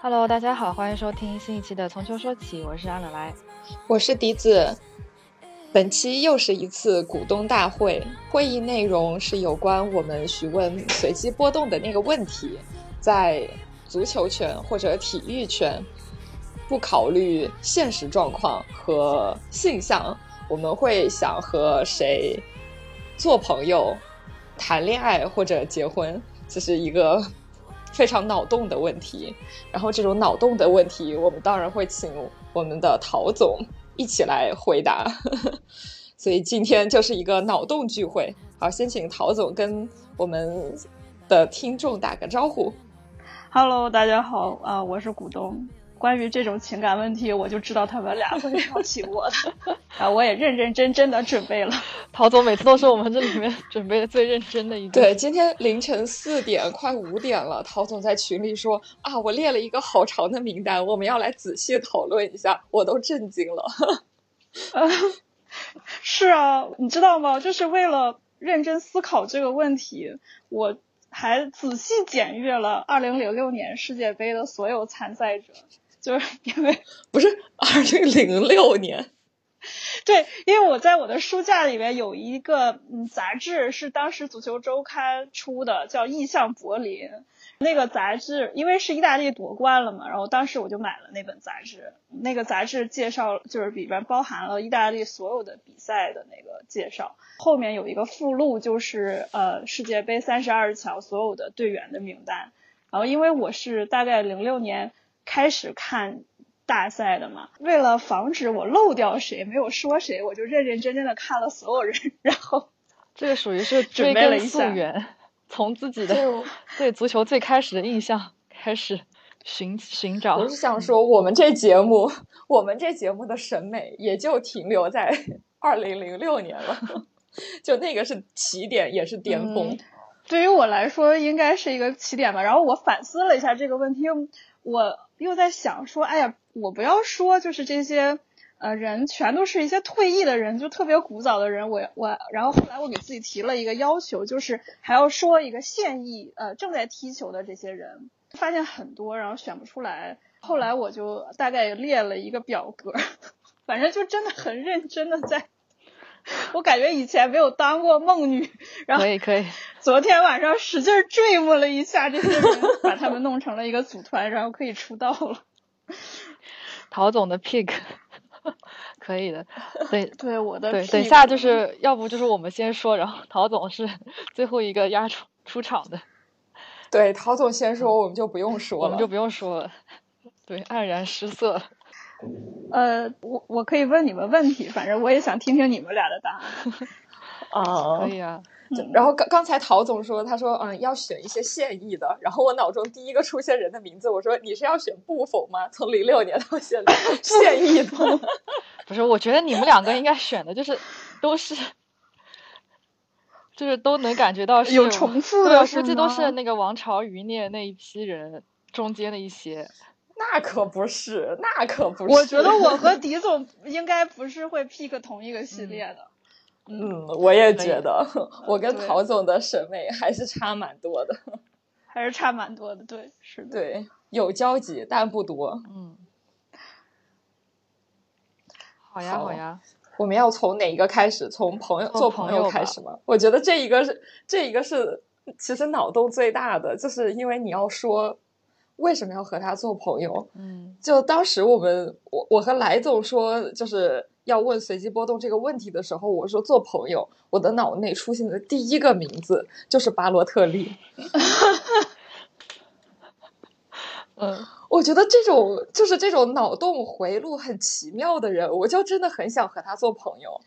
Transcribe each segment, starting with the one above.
Hello，大家好，欢迎收听新一期的《从秋说起》，我是阿奶来，我是笛子。本期又是一次股东大会，会议内容是有关我们询问随机波动的那个问题，在足球圈或者体育圈，不考虑现实状况和性向，我们会想和谁做朋友、谈恋爱或者结婚，这是一个。非常脑洞的问题，然后这种脑洞的问题，我们当然会请我们的陶总一起来回答。所以今天就是一个脑洞聚会。好，先请陶总跟我们的听众打个招呼。Hello，大家好啊，我是股东。关于这种情感问题，我就知道他们俩会挑起我的，啊，我也认认真真的准备了。陶总每次都是我们这里面准备的最认真的一个。对，今天凌晨四点快五点了，陶总在群里说啊，我列了一个好长的名单，我们要来仔细讨论一下，我都震惊了。是啊，你知道吗？就是为了认真思考这个问题，我还仔细检阅了二零零六年世界杯的所有参赛者。就是 因为不是二零零六年，对，因为我在我的书架里面有一个嗯杂志，是当时足球周刊出的，叫《意向柏林》。那个杂志因为是意大利夺冠了嘛，然后当时我就买了那本杂志。那个杂志介绍就是里边包含了意大利所有的比赛的那个介绍，后面有一个附录，就是呃世界杯三十二强所有的队员的名单。然后因为我是大概零六年。开始看大赛的嘛，为了防止我漏掉谁没有说谁，我就认认真真的看了所有人，然后这个属于是追根溯源，从自己的对足球最开始的印象开始寻寻找。我是想说，我们这节目，我们这节目的审美也就停留在二零零六年了，就那个是起点，也是巅峰。对于我来说，应该是一个起点吧。然后我反思了一下这个问题，我。又在想说，哎呀，我不要说，就是这些呃人全都是一些退役的人，就特别古早的人。我我，然后后来我给自己提了一个要求，就是还要说一个现役呃正在踢球的这些人，发现很多，然后选不出来。后来我就大概列了一个表格，反正就真的很认真的在。我感觉以前没有当过梦女，然后可以可以。昨天晚上使劲追摸了一下这些人，把他们弄成了一个组团，然后可以出道了。陶总的 pick 可以的，对对我的对，等下就是要不就是我们先说，然后陶总是最后一个压出出场的。对，陶总先说，我们就不用说了，我们就不用说了。对，黯然失色。呃，我我可以问你们问题，反正我也想听听你们俩的答案。啊，可以啊。然后刚刚才陶总说，他说嗯要选一些现役的，然后我脑中第一个出现人的名字，我说你是要选布冯吗？从零六年到现在 现役的，不是？我觉得你们两个应该选的就是都是，就是都能感觉到有重复的，估计都是那个王朝余孽那一批人中间的一些。那可不是，那可不是。我觉得我和狄 总应该不是会 pick 同一个系列的。嗯，我也觉得，我跟陶总的审美还是差蛮多的。还是差蛮多的，对，是的。对，有交集，但不多。嗯。好呀，好呀。我们要从哪一个开始？从朋友做朋友开始吗？我觉得这一个是，这一个是，其实脑洞最大的，就是因为你要说。为什么要和他做朋友？嗯，就当时我们我我和来总说就是要问随机波动这个问题的时候，我说做朋友，我的脑内出现的第一个名字就是巴洛特利。嗯，我觉得这种就是这种脑洞回路很奇妙的人，我就真的很想和他做朋友。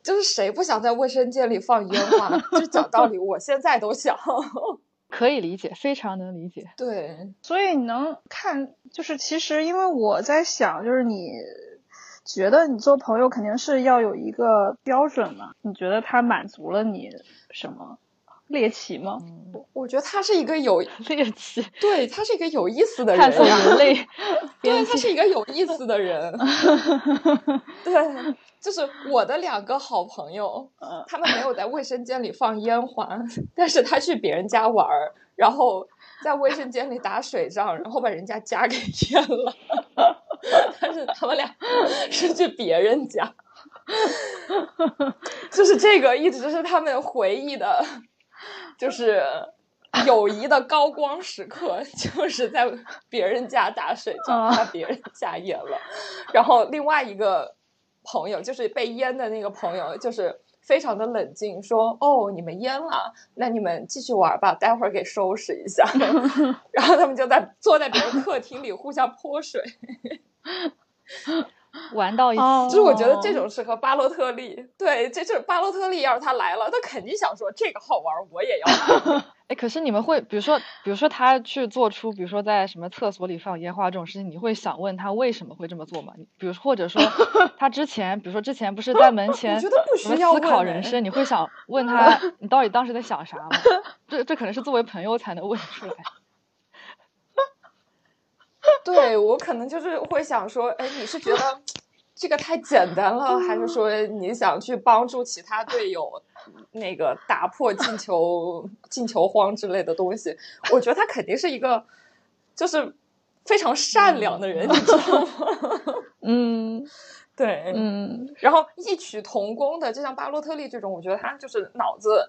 就是谁不想在卫生间里放烟花？就讲道理，我现在都想。可以理解，非常能理解。对，所以你能看，就是其实因为我在想，就是你觉得你做朋友肯定是要有一个标准嘛？你觉得他满足了你什么？猎奇吗？我我觉得他是一个有 猎奇，对他是一个有意思的人，探索人类，对他是一个有意思的人，对，就是我的两个好朋友，他们没有在卫生间里放烟花，但是他去别人家玩儿，然后在卫生间里打水仗，然后把人家家给淹了，但是他们俩是去别人家。就是这个一直是他们回忆的，就是友谊的高光时刻，就是在别人家打水仗，把别人家淹了。然后另外一个朋友，就是被淹的那个朋友，就是非常的冷静，说：“哦，你们淹了，那你们继续玩吧，待会儿给收拾一下。”然后他们就在坐在别人客厅里互相泼水。玩到一起，就是我觉得这种适合巴洛特利。对，这就是巴洛特利。要是他来了，他肯定想说这个好玩，我也要。哎，可是你们会，比如说，比如说他去做出，比如说在什么厕所里放烟花这种事情，你会想问他为什么会这么做吗？比如或者说 他之前，比如说之前不是在门前什么思考人生，你会想问 他你到底当时在想啥吗？这这可能是作为朋友才能问出来。对我可能就是会想说，哎，你是觉得这个太简单了，还是说你想去帮助其他队友，那个打破进球进球荒之类的东西？我觉得他肯定是一个就是非常善良的人，你知道吗？嗯，对，嗯，然后异曲同工的，就像巴洛特利这种，我觉得他就是脑子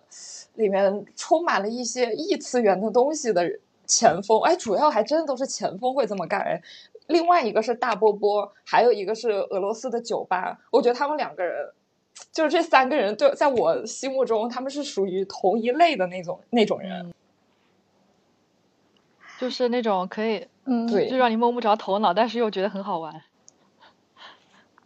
里面充满了一些异次元的东西的人。前锋哎，主要还真的都是前锋会这么干哎。另外一个是大波波，还有一个是俄罗斯的酒吧。我觉得他们两个人，就是这三个人，对，在我心目中他们是属于同一类的那种那种人，就是那种可以，嗯，对，就让你摸不着头脑，但是又觉得很好玩。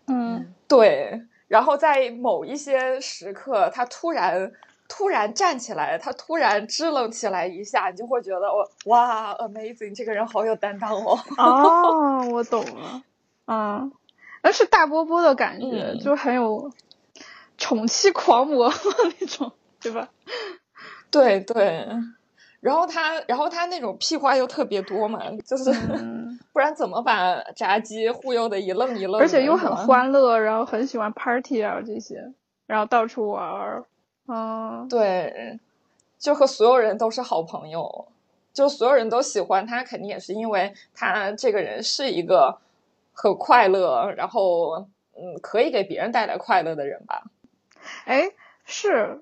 嗯，对。然后在某一些时刻，他突然。突然站起来，他突然支棱起来一下，你就会觉得我哇，amazing，这个人好有担当哦。哦，我懂了，啊，那是大波波的感觉，就很有宠妻狂魔 那种，对吧？对对，然后他，然后他那种屁话又特别多嘛，就是 不然怎么把炸鸡忽悠的一愣一愣，而且又很欢乐，然后很喜欢 party 啊这些，然后到处玩。嗯，对，就和所有人都是好朋友，就所有人都喜欢他，肯定也是因为他这个人是一个很快乐，然后嗯，可以给别人带来快乐的人吧。哎，是，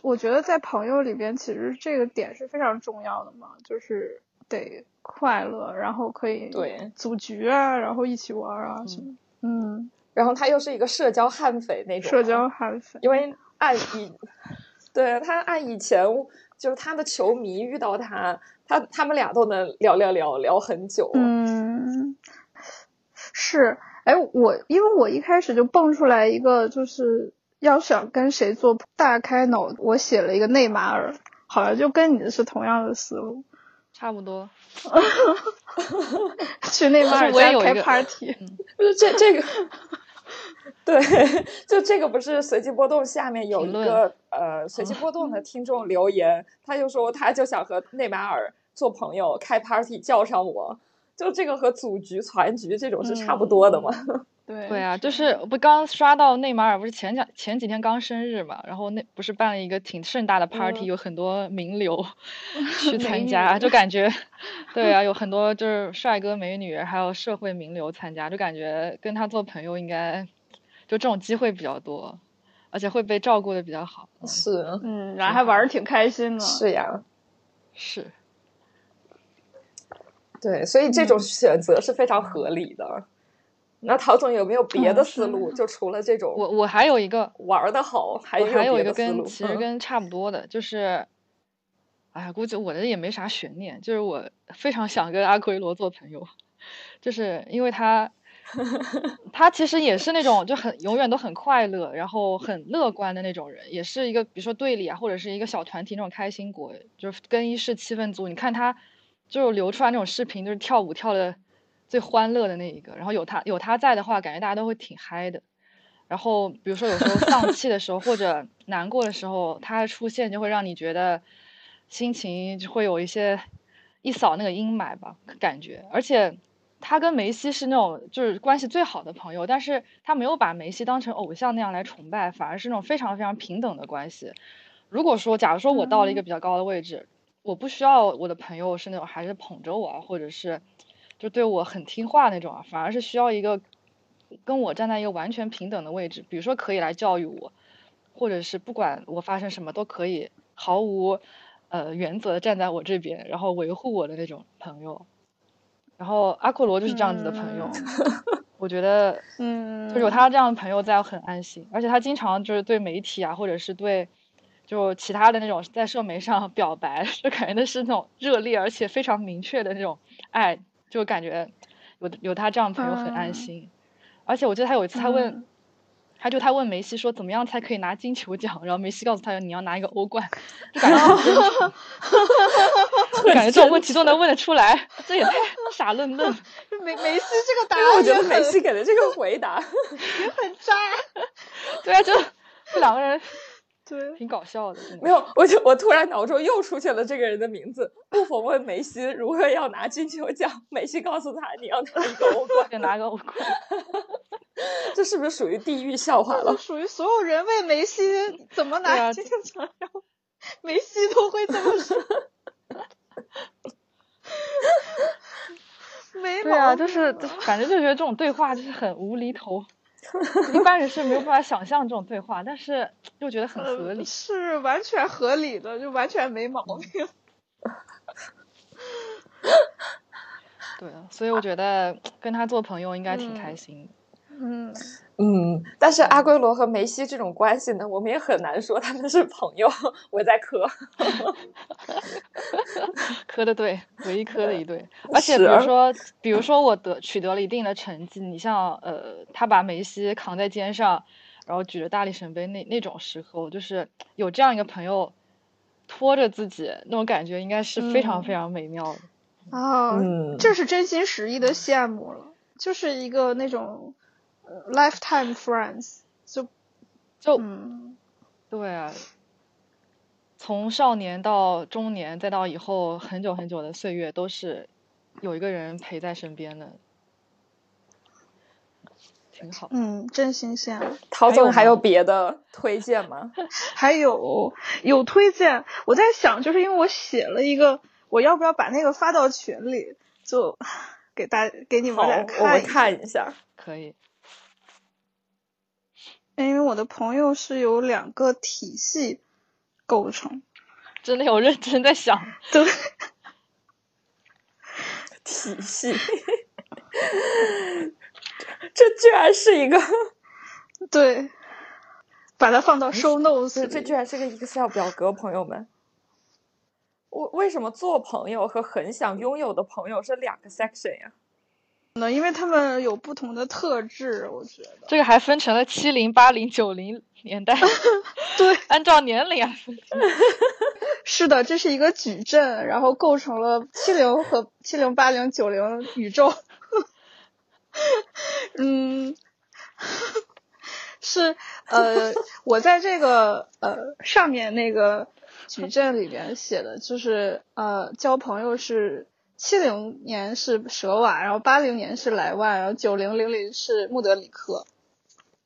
我觉得在朋友里边，其实这个点是非常重要的嘛，就是得快乐，然后可以对组局啊，然后一起玩啊什么，嗯，然后他又是一个社交悍匪那种，社交悍匪，因为。按以，对他按以前就是他的球迷遇到他，他他们俩都能聊聊聊聊很久。嗯，是，哎，我因为我一开始就蹦出来一个，就是要想跟谁做大开脑，我写了一个内马尔，好像就跟你的是同样的思路，差不多。去内马尔 家开 party，不是这这个。对，就这个不是随机波动下面有一个呃随机波动的听众留言，他就说他就想和内马尔做朋友，开 party 叫上我，就这个和组局团局这种是差不多的嘛。对对啊，就是不刚刷到内马尔不是前两前几天刚生日嘛，然后那不是办了一个挺盛大的 party，有很多名流 去参加，就感觉对啊，有很多就是帅哥美女，还有社会名流参加，就感觉跟他做朋友应该。就这种机会比较多，而且会被照顾的比较好。是，嗯，然后还玩的挺开心的。是呀，是。对，所以这种选择是非常合理的。那陶总有没有别的思路？就除了这种，我我还有一个玩的好，还有还有一个跟其实跟差不多的，就是，哎呀，估计我的也没啥悬念，就是我非常想跟阿奎罗做朋友，就是因为他。他其实也是那种就很永远都很快乐，然后很乐观的那种人，也是一个比如说队里啊，或者是一个小团体那种开心果，就是更衣室气氛组。你看他，就流出来那种视频，就是跳舞跳的最欢乐的那一个。然后有他有他在的话，感觉大家都会挺嗨的。然后比如说有时候丧气的时候或者难过的时候，他出现就会让你觉得心情就会有一些一扫那个阴霾吧，感觉。而且他跟梅西是那种就是关系最好的朋友，但是他没有把梅西当成偶像那样来崇拜，反而是那种非常非常平等的关系。如果说，假如说我到了一个比较高的位置，我不需要我的朋友是那种还是捧着我，或者是就对我很听话那种啊，反而是需要一个跟我站在一个完全平等的位置，比如说可以来教育我，或者是不管我发生什么都可以毫无呃原则的站在我这边，然后维护我的那种朋友。然后阿库罗就是这样子的朋友，我觉得，嗯，就有他这样的朋友在，我很安心。而且他经常就是对媒体啊，或者是对就其他的那种在社媒上表白，就感觉那是那种热烈而且非常明确的那种爱，就感觉有有他这样的朋友很安心。而且我记得他有一次他问。他就他问梅西说怎么样才可以拿金球奖，然后梅西告诉他你要拿一个欧冠，就感觉感觉这种问题都能问得出来，这也太傻愣愣。梅梅西这个答案，我觉得梅西给的这个回答 也很渣。对啊，就这两个人。对，挺搞笑的。没有，我就我突然脑中又出现了这个人的名字。布冯问梅西如何要拿金球奖，梅西告诉他你要拿一个欧冠，就拿个欧冠。这是不是属于地狱笑话了？属于所有人为梅西 怎么拿金球奖，然后梅西都会这么说。没对啊，就是感觉就觉得这种对话就是很无厘头。一般人是没有办法想象这种对话，但是又觉得很合理，是完全合理的，就完全没毛病。对啊，所以我觉得跟他做朋友应该挺开心。嗯嗯嗯，但是阿圭罗和梅西这种关系呢，我们也很难说他们是朋友。我在磕，磕的对，唯一磕的一对。而且比如说，比如说我得取得了一定的成绩，你像呃，他把梅西扛在肩上，然后举着大力神杯那那种时候，就是有这样一个朋友拖着自己，那种感觉应该是非常非常美妙的。啊，这是真心实意的羡慕了，就是一个那种。Lifetime friends，就就嗯，对啊，从少年到中年，再到以后很久很久的岁月，都是有一个人陪在身边的，挺好。嗯，真心羡慕。陶总还有别的推荐吗？还有有推荐，我在想，就是因为我写了一个，我要不要把那个发到群里，就给大给你们俩看，我们看一下，可以。因为我的朋友是由两个体系构成，真的有认真在想，对，体系，这居然是一个，对，把它放到 show notes，这居然是个 Excel 表格，朋友们，我为什么做朋友和很想拥有的朋友是两个 section 呀？那因为他们有不同的特质，我觉得这个还分成了七零、八零、九零年代，对，按照年龄啊，是的，这是一个矩阵，然后构成了七零和七零、八零、九零宇宙。嗯，是呃，我在这个呃上面那个矩阵里边写的就是呃，交朋友是。七零年是舍瓦，然后八零年是莱万，然后九零零零是穆德里克，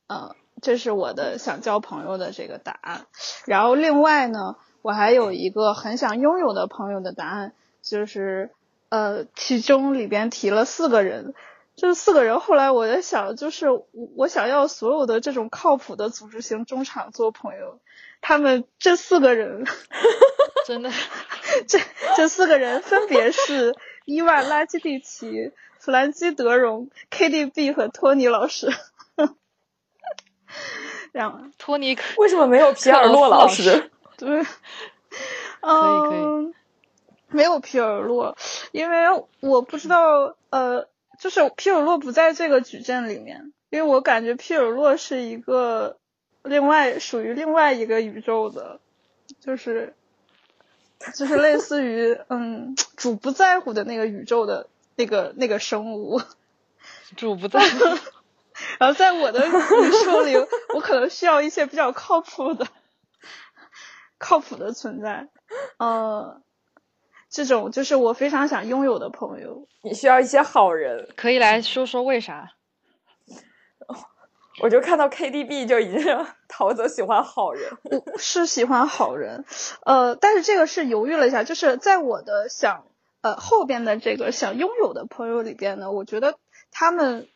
嗯，这是我的想交朋友的这个答案。然后另外呢，我还有一个很想拥有的朋友的答案，就是呃，其中里边提了四个人，这四个人后来我在想，就是我想要所有的这种靠谱的组织型中场做朋友，他们这四个人。真的，这这四个人分别是伊万拉基蒂奇、弗兰基德容、KDB 和托尼老师。让托尼为什么没有皮尔洛老师？对，可以可以，没有皮尔洛，因为我不知道，呃，就是皮尔洛不在这个矩阵里面，因为我感觉皮尔洛是一个另外属于另外一个宇宙的，就是。就是类似于嗯，主不在乎的那个宇宙的那个那个生物，主不在乎。然后在我的宇宙里，我可能需要一些比较靠谱的、靠谱的存在。呃，这种就是我非常想拥有的朋友。你需要一些好人，可以来说说为啥？我就看到 KDB 就已经陶泽喜欢好人，我是喜欢好人，呃，但是这个是犹豫了一下，就是在我的想呃后边的这个想拥有的朋友里边呢，我觉得他们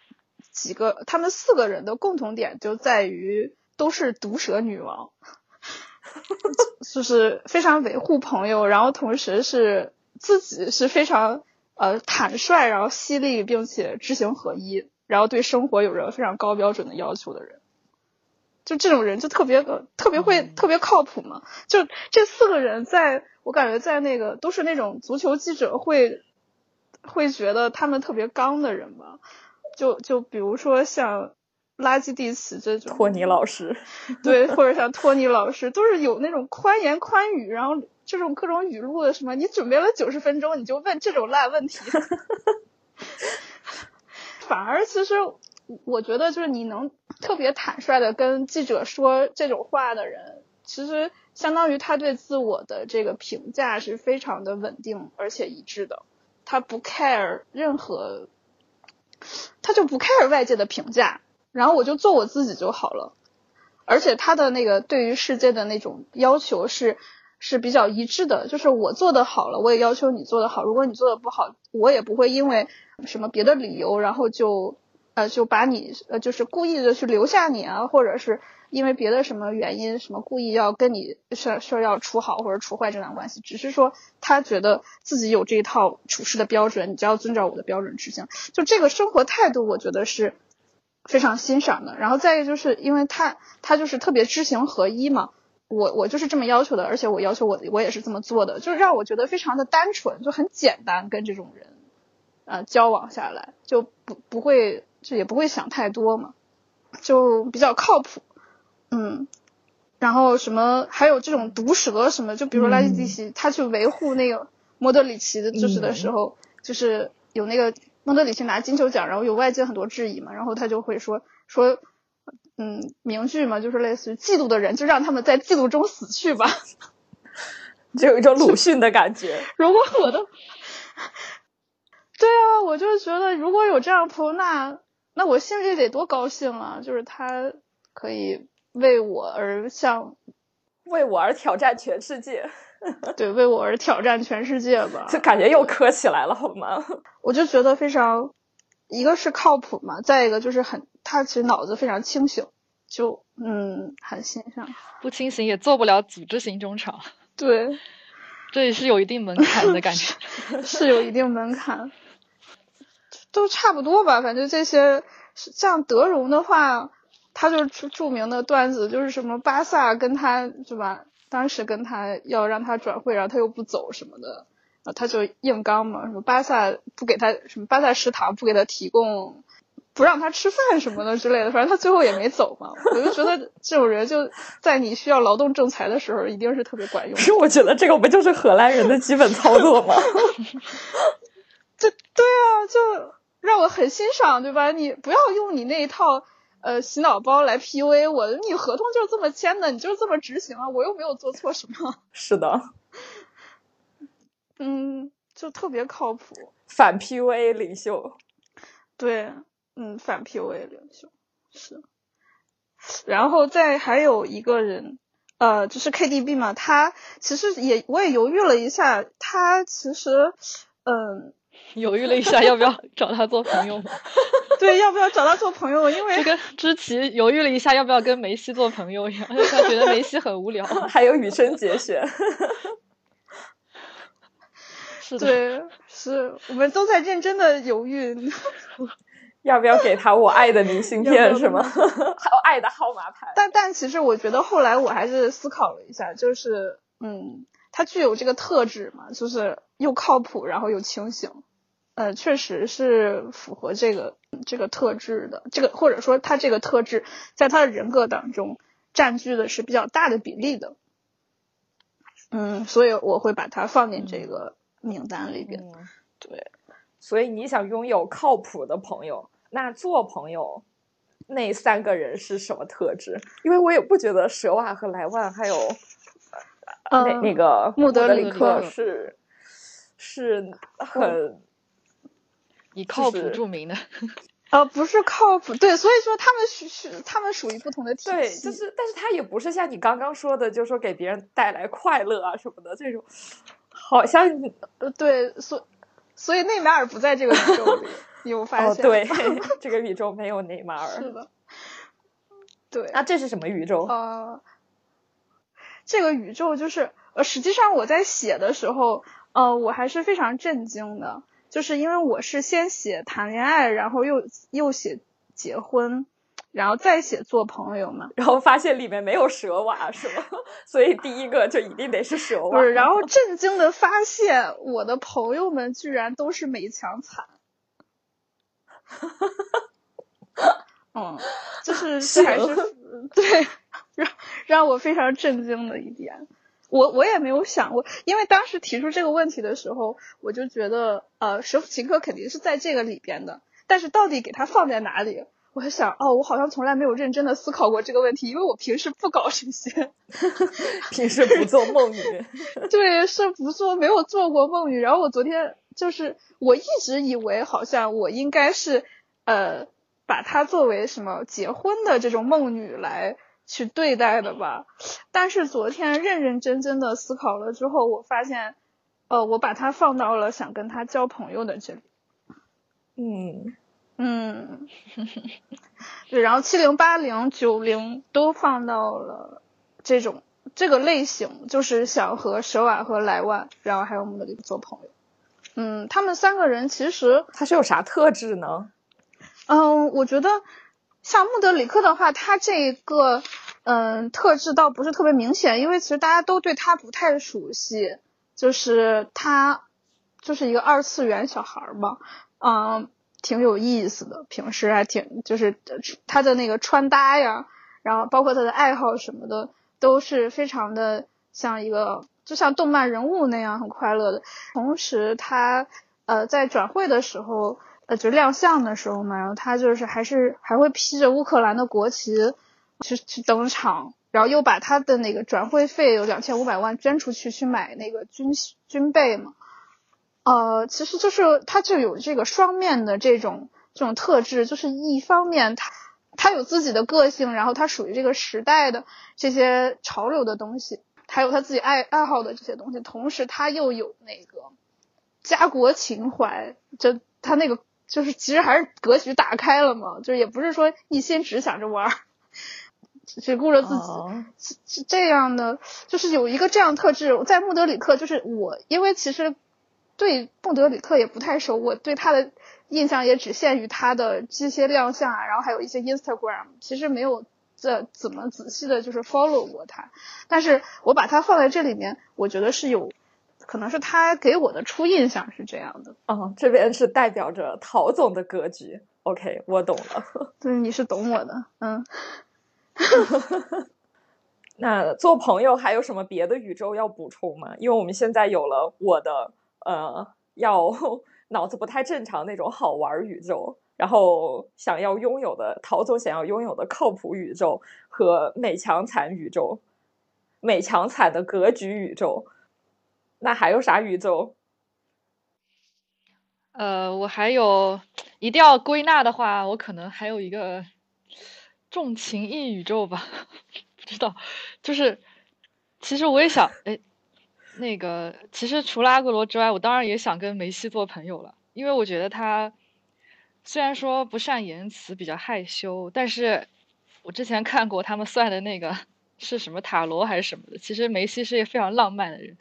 几个，他们四个人的共同点就在于都是毒舌女王，就是非常维护朋友，然后同时是自己是非常呃坦率，然后犀利，并且知行合一。然后对生活有着非常高标准的要求的人，就这种人就特别特别会特别靠谱嘛。就这四个人，在我感觉在那个都是那种足球记者会会觉得他们特别刚的人吧。就就比如说像垃圾地奇这种托尼老师，对，或者像托尼老师，都是有那种宽言宽语，然后这种各种语录的什么，你准备了九十分钟，你就问这种烂问题。反而其实，我觉得就是你能特别坦率的跟记者说这种话的人，其实相当于他对自我的这个评价是非常的稳定而且一致的。他不 care 任何，他就不 care 外界的评价，然后我就做我自己就好了。而且他的那个对于世界的那种要求是是比较一致的，就是我做的好了，我也要求你做的好。如果你做的不好，我也不会因为。什么别的理由，然后就呃就把你呃就是故意的去留下你啊，或者是因为别的什么原因，什么故意要跟你说说要处好或者处坏这段关系，只是说他觉得自己有这一套处事的标准，你就要遵照我的标准执行。就这个生活态度，我觉得是非常欣赏的。然后再一个就是因为他他就是特别知行合一嘛，我我就是这么要求的，而且我要求我我也是这么做的，就是让我觉得非常的单纯，就很简单跟这种人。呃，交往下来就不不会，就也不会想太多嘛，就比较靠谱，嗯，然后什么还有这种毒舌什么，就比如说拉基蒂奇，他去维护那个莫德里奇的知识的时候，就是有那个莫德里奇拿金球奖，然后有外界很多质疑嘛，然后他就会说说，嗯，名句嘛，就是类似于嫉妒的人就让他们在嫉妒中死去吧，就有一种鲁迅的感觉。如果我的。对啊，我就觉得如果有这样朋友，那那我心里得多高兴啊！就是他可以为我而向，为我而挑战全世界。对，为我而挑战全世界吧。就感觉又磕起来了，好吗？我就觉得非常，一个是靠谱嘛，再一个就是很，他其实脑子非常清醒，就嗯，很欣赏。不清醒也做不了组织型中场。对，这也是有一定门槛的感觉，是有一定门槛。都差不多吧，反正这些像德容的话，他就是著名的段子，就是什么巴萨跟他是吧？当时跟他要让他转会，然后他又不走什么的，然后他就硬刚嘛，什么巴萨不给他什么巴萨食堂不给他提供，不让他吃饭什么的之类的，反正他最后也没走嘛。我就觉得这种人就在你需要劳动仲裁的时候，一定是特别管用。是我觉得这个不就是荷兰人的基本操作吗？这对啊，就。让我很欣赏，对吧？你不要用你那一套呃洗脑包来 PUA 我，你合同就是这么签的，你就是这么执行啊，我又没有做错什么。是的，嗯，就特别靠谱，反 PUA 领袖。对，嗯，反 PUA 领袖是。然后再还有一个人，呃，就是 KDB 嘛，他其实也我也犹豫了一下，他其实嗯。犹豫了一下，要不要找他做朋友？对，要不要找他做朋友？因为就跟知棋犹豫了一下，要不要跟梅西做朋友一样，他觉得梅西很无聊。还有羽生结弦，是的，对，是我们都在认真的犹豫，要不要给他我爱的明信片？是吗？还有爱的号码牌？但但其实我觉得后来我还是思考了一下，就是嗯，他具有这个特质嘛，就是又靠谱，然后又清醒。呃，确实是符合这个这个特质的，这个或者说他这个特质在他的人格当中占据的是比较大的比例的，嗯，所以我会把它放进这个名单里边。对，所以你想拥有靠谱的朋友，那做朋友那三个人是什么特质？因为我也不觉得舍瓦和莱万还有那那个穆德里克是是很以靠谱著名的。呃，不是靠谱，对，所以说他们是是他们属于不同的体系。对，就是，但是他也不是像你刚刚说的，就是说给别人带来快乐啊什么的这种，好像呃，对，所所以内马尔不在这个宇宙里，有发现？对，这个宇宙没有内马尔。是的。对。那这是什么宇宙？呃，这个宇宙就是呃，实际上我在写的时候，呃，我还是非常震惊的。就是因为我是先写谈恋爱，然后又又写结婚，然后再写做朋友嘛，然后发现里面没有蛇娃是吗？所以第一个就一定得是蛇娃。不是，然后震惊的发现我的朋友们居然都是美强惨。嗯，就是这还是对让让我非常震惊的一点。我我也没有想过，因为当时提出这个问题的时候，我就觉得，呃，舍甫琴科肯定是在这个里边的，但是到底给它放在哪里？我还想，哦，我好像从来没有认真的思考过这个问题，因为我平时不搞这些，平时不做梦女，对，是不做，没有做过梦女。然后我昨天就是，我一直以为好像我应该是，呃，把她作为什么结婚的这种梦女来。去对待的吧，但是昨天认认真真的思考了之后，我发现，呃，我把它放到了想跟他交朋友的这里。嗯嗯，对，然后七零八零九零都放到了这种这个类型，就是想和舍瓦和莱万，然后还有我们的做朋友。嗯，他们三个人其实他是有啥特质呢？嗯，我觉得。像穆德里克的话，他这个嗯特质倒不是特别明显，因为其实大家都对他不太熟悉，就是他就是一个二次元小孩嘛，嗯，挺有意思的，平时还挺就是他的那个穿搭呀，然后包括他的爱好什么的，都是非常的像一个就像动漫人物那样很快乐的。同时，他呃在转会的时候。呃，就亮相的时候嘛，然后他就是还是还会披着乌克兰的国旗去去登场，然后又把他的那个转会费有两千五百万捐出去去买那个军军备嘛。呃，其实就是他就有这个双面的这种这种特质，就是一方面他他有自己的个性，然后他属于这个时代的这些潮流的东西，还有他自己爱爱好的这些东西，同时他又有那个家国情怀，就他那个。就是其实还是格局打开了嘛，就是也不是说一心只想着玩，只顾着自己，是是这样的。就是有一个这样特质，在穆德里克，就是我，因为其实对穆德里克也不太熟，我对他的印象也只限于他的这些亮相啊，然后还有一些 Instagram，其实没有这怎么仔细的就是 follow 过他。但是我把他放在这里面，我觉得是有。可能是他给我的初印象是这样的。哦，这边是代表着陶总的格局。OK，我懂了。对，你是懂我的。嗯。那做朋友还有什么别的宇宙要补充吗？因为我们现在有了我的呃，要 脑子不太正常那种好玩宇宙，然后想要拥有的陶总想要拥有的靠谱宇宙和美强惨宇宙，美强惨的格局宇宙。那还有啥宇宙？呃，我还有，一定要归纳的话，我可能还有一个重情义宇宙吧。不知道，就是，其实我也想，哎，那个，其实除了阿格罗之外，我当然也想跟梅西做朋友了，因为我觉得他虽然说不善言辞，比较害羞，但是我之前看过他们算的那个。是什么塔罗还是什么的？其实梅西是一个非常浪漫的人，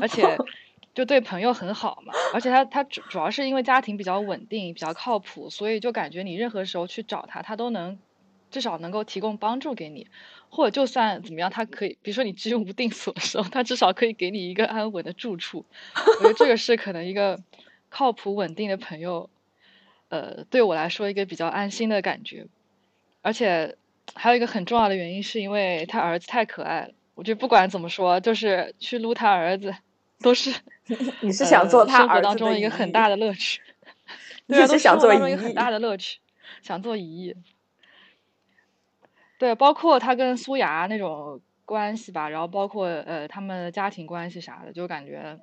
而且 就对朋友很好嘛。而且他他主主要是因为家庭比较稳定、比较靠谱，所以就感觉你任何时候去找他，他都能至少能够提供帮助给你，或者就算怎么样，他可以，比如说你居无定所的时候，他至少可以给你一个安稳的住处。我觉得这个是可能一个靠谱稳定的朋友，呃，对我来说一个比较安心的感觉，而且。还有一个很重要的原因，是因为他儿子太可爱了。我觉得不管怎么说，就是去撸他儿子，都是 你是想做他生活 当中一个很大的乐趣。对，是想做一个很大的乐趣，想做姨。对，包括他跟苏雅那种关系吧，然后包括呃他们家庭关系啥的，就感觉，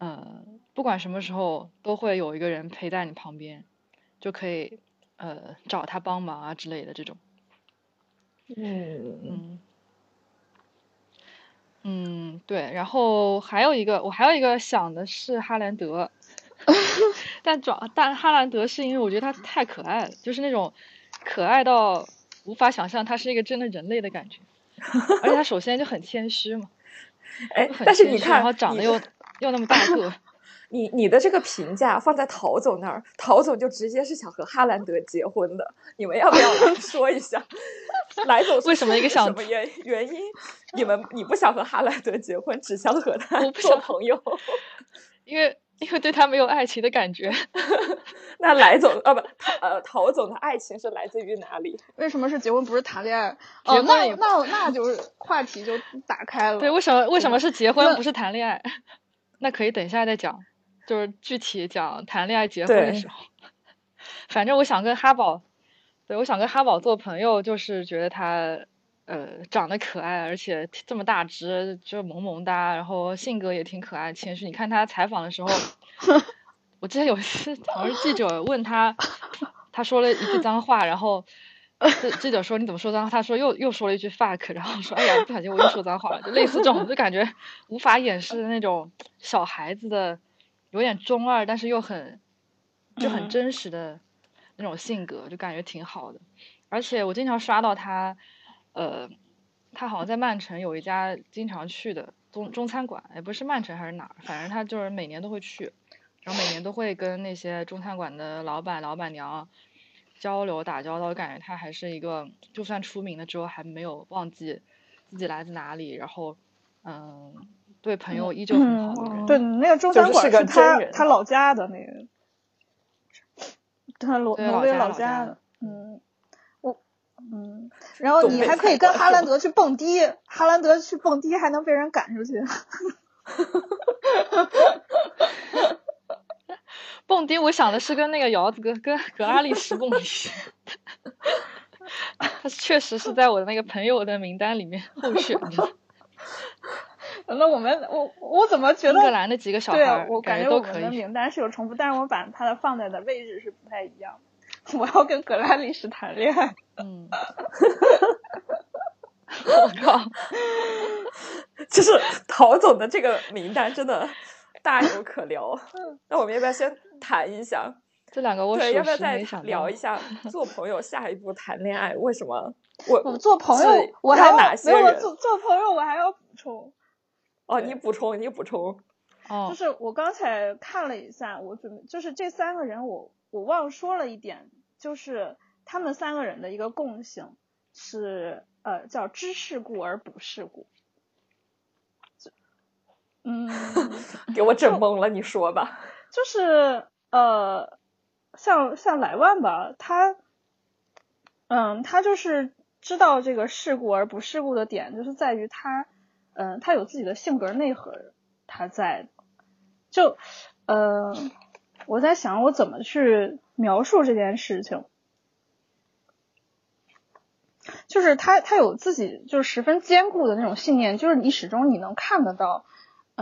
呃，不管什么时候都会有一个人陪在你旁边，就可以呃找他帮忙啊之类的这种。嗯。嗯，嗯，对，然后还有一个，我还有一个想的是哈兰德，但主但哈兰德是因为我觉得他太可爱了，就是那种可爱到无法想象他是一个真的人类的感觉，而且他首先就很谦虚嘛，哎，很但是你看，然后长得又 又那么大个，你你的这个评价放在陶总那儿，陶总就直接是想和哈兰德结婚的。你们要不要 说一下？来总为什么一个想什么原原因？你们你不想和哈兰德结婚，只想和他不想做朋友？因为因为对他没有爱情的感觉，那来总啊不呃陶总的爱情是来自于哪里？为什么是结婚不是谈恋爱？哦，结婚那那那就是话题就打开了。对，为什么为什么是结婚那不是谈恋爱？那可以等一下再讲，就是具体讲谈恋爱结婚的时候。反正我想跟哈宝，对我想跟哈宝做朋友，就是觉得他呃长得可爱，而且这么大只，就萌萌哒，然后性格也挺可爱谦虚。你看他采访的时候，我记得有一次好像是记者问他，他说了一句脏话，然后。记记者说你怎么说脏话？他说又又说了一句 fuck，然后说哎呀不小心我又说脏话了，就类似这种，就感觉无法掩饰的那种小孩子的有点中二，但是又很就很嗯真实的那种性格，就感觉挺好的。而且我经常刷到他，呃，他好像在曼城有一家经常去的中中餐馆，也不是曼城还是哪儿，反正他就是每年都会去，然后每年都会跟那些中餐馆的老板老板娘。交流打交道，我感觉他还是一个，就算出名了之后，还没有忘记自己来自哪里，然后，嗯，对朋友依旧很好的人。对，那个中餐馆是他他老家的那个，他挪对挪威老老家老家家的嗯，我嗯，然后你还可以跟哈兰德去蹦迪，哈兰德去蹦迪还能被人赶出去。蹦迪，我想的是跟那个姚子哥跟格拉利什蹦迪，他确实是在我的那个朋友的名单里面候选的。那我们我我怎么觉得英格？兰的几个小孩，我感觉我们的都可以。名单是有重复，但是我把他的放在的位置是不太一样。我要跟格拉利什谈恋爱。嗯，我靠，就是陶总的这个名单真的大有可聊。那我们要不要先谈一下？这两个我对，要不要再聊一下 做朋友下一步谈恋爱？为什么我我做朋友，我还要要哪些没有我人做做朋友，我还要补充。哦，你补充，你补充。哦就，是我刚才看了一下，我准备就是这三个人我，我忘说了一点，就是他们三个人的一个共性是呃叫知世故而不世故。就嗯，给我整懵了，你说吧。就是呃，像像莱万吧，他嗯，他就是知道这个世故而不世故的点，就是在于他嗯，他有自己的性格内核，他在就呃，我在想我怎么去描述这件事情。就是他，他有自己就是十分坚固的那种信念，就是你始终你能看得到，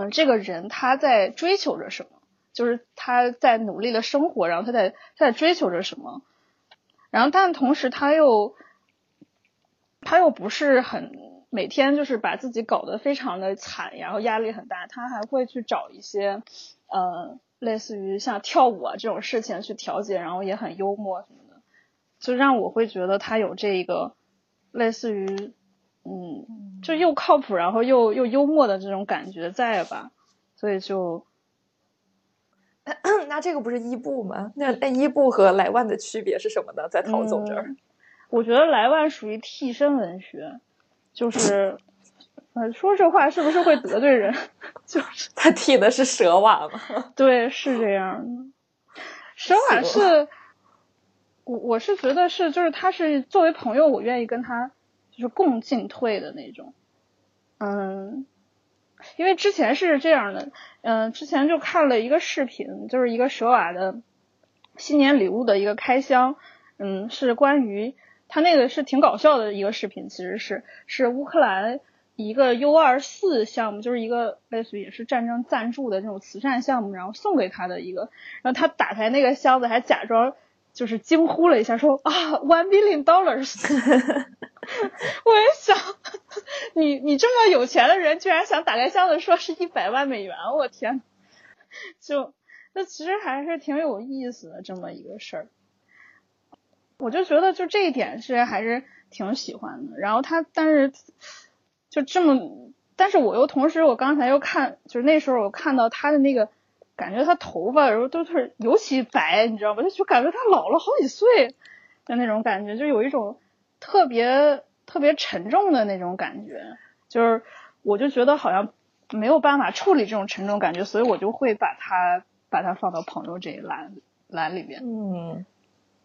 嗯、这个人他在追求着什么，就是他在努力的生活，然后他在他在追求着什么，然后但同时他又他又不是很每天就是把自己搞得非常的惨，然后压力很大，他还会去找一些呃类似于像跳舞啊这种事情去调节，然后也很幽默什么的，就让我会觉得他有这一个类似于嗯就又靠谱，然后又又幽默的这种感觉在吧，所以就。那这个不是伊布吗？那那伊布和莱万的区别是什么呢？在陶总这儿，嗯我觉得莱万属于替身文学，就是，呃，说这话是不是会得罪人？就是他替的是舍瓦吗？对，是这样的。舍瓦是，我我是觉得是，就是他是作为朋友，我愿意跟他就是共进退的那种。嗯，因为之前是这样的，嗯、之前就看了一个视频，就是一个舍瓦的新年礼物的一个开箱，嗯，是关于他那个是挺搞笑的一个视频，其实是是乌克兰一个 U 二四项目，就是一个类似于也是战争赞助的这种慈善项目，然后送给他的一个，然后他打开那个箱子，还假装就是惊呼了一下，说啊，one billion dollars。我也想，你你这么有钱的人，居然想打开箱子说是一百万美元，我天！就那其实还是挺有意思的这么一个事儿。我就觉得就这一点是还是挺喜欢的。然后他但是就这么，但是我又同时我刚才又看，就是那时候我看到他的那个，感觉他头发然后都是尤其白，你知道吗？就就感觉他老了好几岁的那种感觉，就有一种特别特别沉重的那种感觉。就是我就觉得好像没有办法处理这种沉重感觉，所以我就会把他把他放到朋友这一栏栏里边。嗯。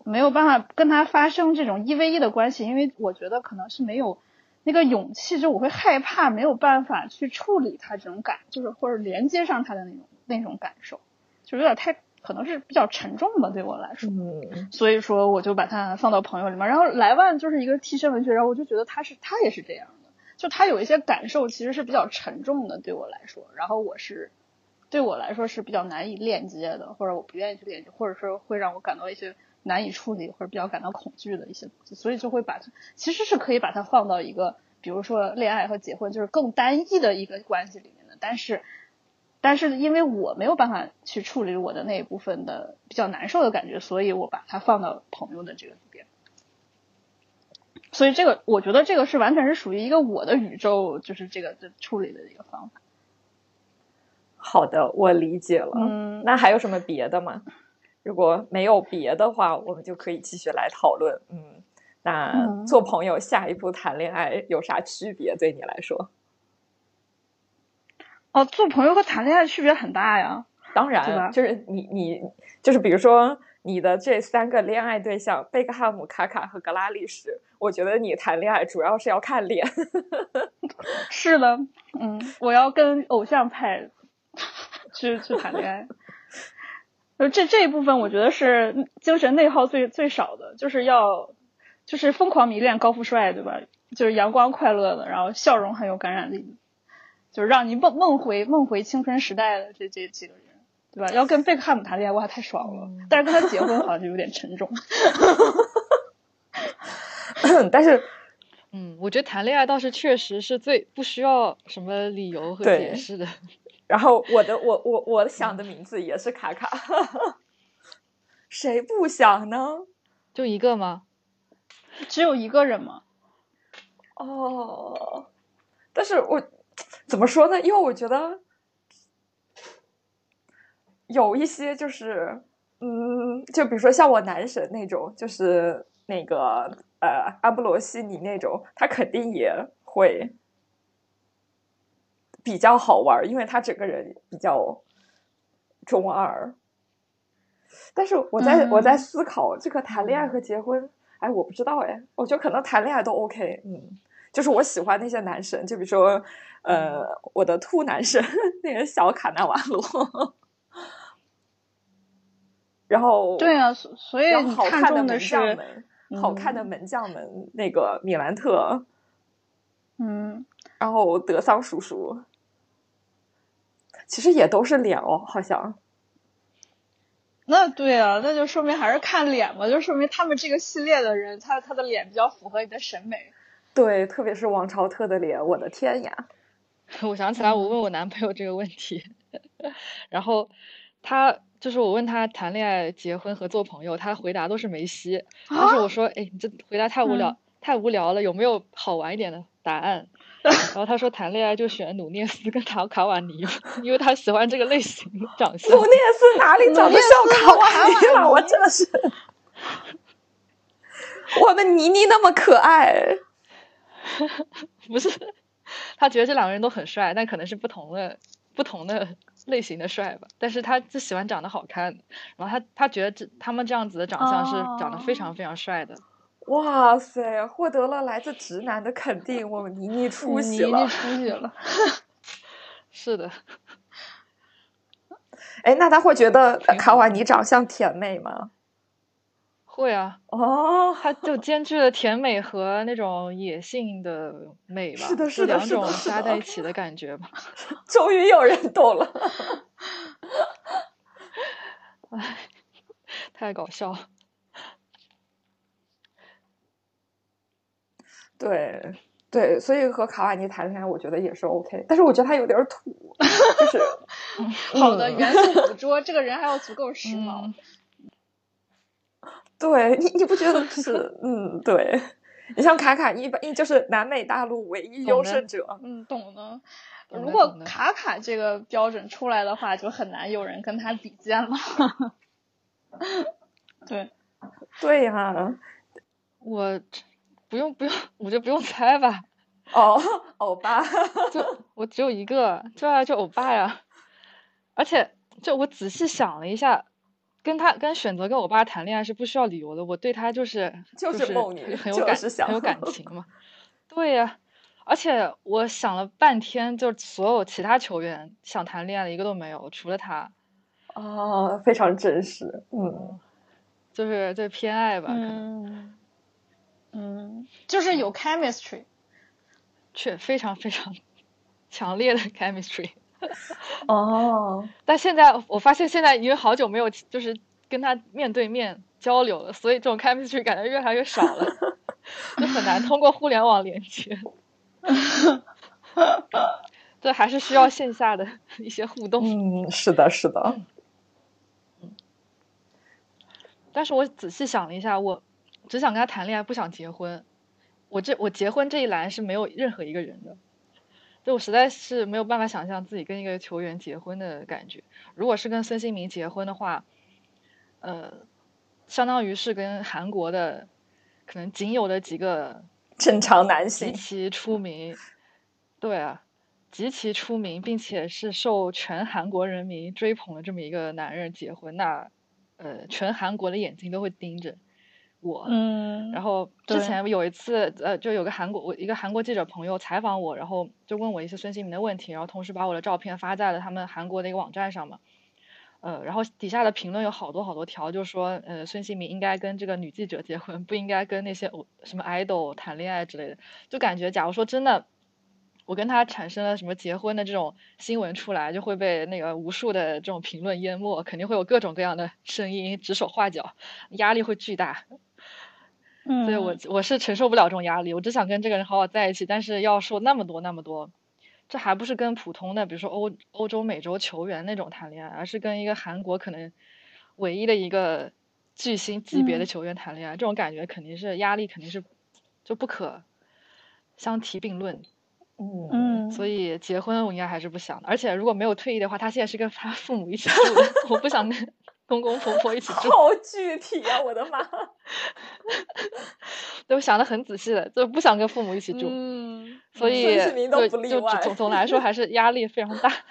没有办法跟他发生这种一 v 一的关系，因为我觉得可能是没有那个勇气，就我会害怕没有办法去处理他这种感，就是或者连接上他的那种那种感受，就有点太可能是比较沉重吧，对我来说。嗯。所以说我就把它放到朋友里面，然后莱万就是一个替身文学，然后我就觉得他是他也是这样的，就他有一些感受其实是比较沉重的，对我来说，然后我是对我来说是比较难以链接的，或者我不愿意去链接，或者说会让我感到一些。难以处理或者比较感到恐惧的一些东西，所以就会把它其实是可以把它放到一个，比如说恋爱和结婚，就是更单一的一个关系里面的。但是，但是因为我没有办法去处理我的那一部分的比较难受的感觉，所以我把它放到朋友的这个里边。所以这个我觉得这个是完全是属于一个我的宇宙，就是这个的处理的一个方法。好的，我理解了。嗯，那还有什么别的吗？如果没有别的话，我们就可以继续来讨论。嗯，那做朋友下一步谈恋爱有啥区别？对你来说？哦，做朋友和谈恋爱区别很大呀。当然，就是你你就是比如说你的这三个恋爱对象贝克汉姆、卡卡和格拉利什，我觉得你谈恋爱主要是要看脸。是的，嗯，我要跟偶像派去去谈恋爱。就这这一部分，我觉得是精神内耗最最少的，就是要就是疯狂迷恋高富帅，对吧？就是阳光快乐的，然后笑容很有感染力，就是让你梦梦回梦回青春时代的这这几个人，对吧？要跟贝克汉姆谈恋爱，哇，太爽了！但是跟他结婚好像就有点沉重。但是，嗯，我觉得谈恋爱倒是确实是最不需要什么理由和解释的。然后我的我我我想的名字也是卡卡，谁不想呢？就一个吗？只有一个人吗？哦，但是我 怎么说呢？因为我觉得有一些就是，嗯，就比如说像我男神那种，就是那个呃阿布罗西尼那种，他肯定也会。比较好玩，因为他整个人比较中二。但是我在我在思考这个谈恋爱和结婚，哎，我不知道哎，我觉得可能谈恋爱都 OK，嗯，就是我喜欢那些男神，就比如说呃，我的兔男神 那个小卡纳瓦罗，然后对啊，所以好看的门将们，好看的门将们，那个米兰特，嗯，然后德桑叔叔。其实也都是脸哦，好像。那对啊，那就说明还是看脸嘛，就说明他们这个系列的人，他他的脸比较符合你的审美。对，特别是王朝特的脸，我的天呀！我想起来，我问我男朋友这个问题，然后他就是我问他谈恋爱、结婚和做朋友，他回答都是梅西。但是我说，哎，你这回答太无聊，太无聊了，有没有好玩一点的答案？然后他说谈恋爱就选努涅斯跟塔卡瓦尼，因为他喜欢这个类型的长相。努涅斯哪里长得像卡瓦尼了？我真的是，我们妮妮那么可爱。不是，他觉得这两个人都很帅，但可能是不同的不同的类型的帅吧。但是他就喜欢长得好看，然后他他觉得这他们这样子的长相是长得非常非常帅的。哇塞！获得了来自直男的肯定，我们妮妮出息了，妮妮出息了。是的。哎，那他会觉得卡瓦尼长相甜美吗？会啊，哦，它就 兼具了甜美和那种野性的美吧，是的是的两种加在的一起的感觉吧。终于有人懂了。太搞笑了。对对，所以和卡瓦尼谈恋爱，我觉得也是 OK，但是我觉得他有点儿土，就是好的嗯元素捕捉，这个人还要足够时髦。嗯对你你不觉得 是嗯对，你像卡卡一般就是南美大陆唯一优胜者，嗯，懂的。如果卡卡这个标准出来的话，就很难有人跟他比肩了。对，对呀、我不用不用，我就不用猜吧，哦，欧巴，就我只有一个，对啊，就欧巴呀。而且就我仔细想了一下，跟他跟选择跟我爸谈恋爱是不需要理由的，我对他就是就是是梦女很很有感就是很有感情嘛。对呀、而且我想了半天，就所有其他球员想谈恋爱的一个都没有，除了他，哦，非常真实，嗯，就是这偏爱吧，可能嗯嗯，就是有 chemistry。却非常非常 强烈的 chemistry。哦，但现在我发现，现在因为好久没有就是跟他面对面交流了，所以这种 chemistry 感觉越来越少了，就很难通过互联网连接。这还是需要线下的 一些互动。嗯，是的，是的，但是我仔细想了一下，我只想跟他谈恋爱，不想结婚。我这我结婚这一栏是没有任何一个人的，就我实在是没有办法想象自己跟一个球员结婚的感觉。如果是跟孙兴民结婚的话，呃，相当于是跟韩国的可能仅有的几个正常男性极，其出名，对啊，极其出名，并且是受全韩国人民追捧的这么一个男人结婚，那呃，全韩国的眼睛都会盯着我。嗯然后之前有一次，呃，就有个韩国我一个韩国记者朋友采访我，然后就问我一些孙兴民的问题，然后同时把我的照片发在了他们韩国的一个网站上嘛。呃，然后底下的评论有好多好多条，就说呃孙兴民应该跟这个女记者结婚，不应该跟那些偶什么 idol 谈恋爱之类的。就感觉假如说真的，我跟他产生了什么结婚的这种新闻出来，就会被那个无数的这种评论淹没，肯定会有各种各样的声音指手画脚，压力会巨大。嗯，所以我我是承受不了这种压力，我只想跟这个人好好在一起，但是要说那么多那么多，这还不是跟普通的，比如说欧欧洲、美洲球员那种谈恋爱，而是跟一个韩国可能唯一的一个巨星级别的嗯。球员谈恋爱，这种感觉肯定是压力肯定是就不可相提并论，嗯嗯，所以结婚我应该还是不想的，而且如果没有退役的话，他现在是跟他父母一起住的，我不想跟公公婆婆一起住。好具体啊，我的妈！都想的很仔细的，就不想跟父母一起住，嗯，所以孙兴民都就就不例外总总来说还是压力非常大。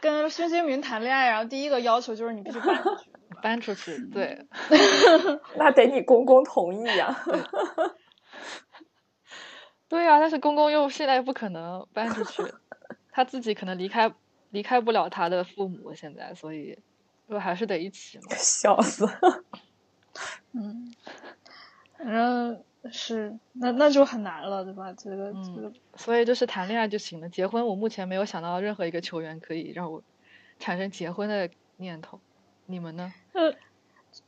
跟孙兴民谈恋爱，然后第一个要求就是你必须搬出去。搬出去，对，那得你公公同意呀、对啊，但是公公又现在不可能搬出去，他自己可能离开离开不了他的父母，现在，所以就还是得一起嘛。笑死！嗯，反正是那那就很难了，对吧？这个这个嗯，所以就是谈恋爱就行了，结婚我目前没有想到任何一个球员可以让我产生结婚的念头，你们呢？呃，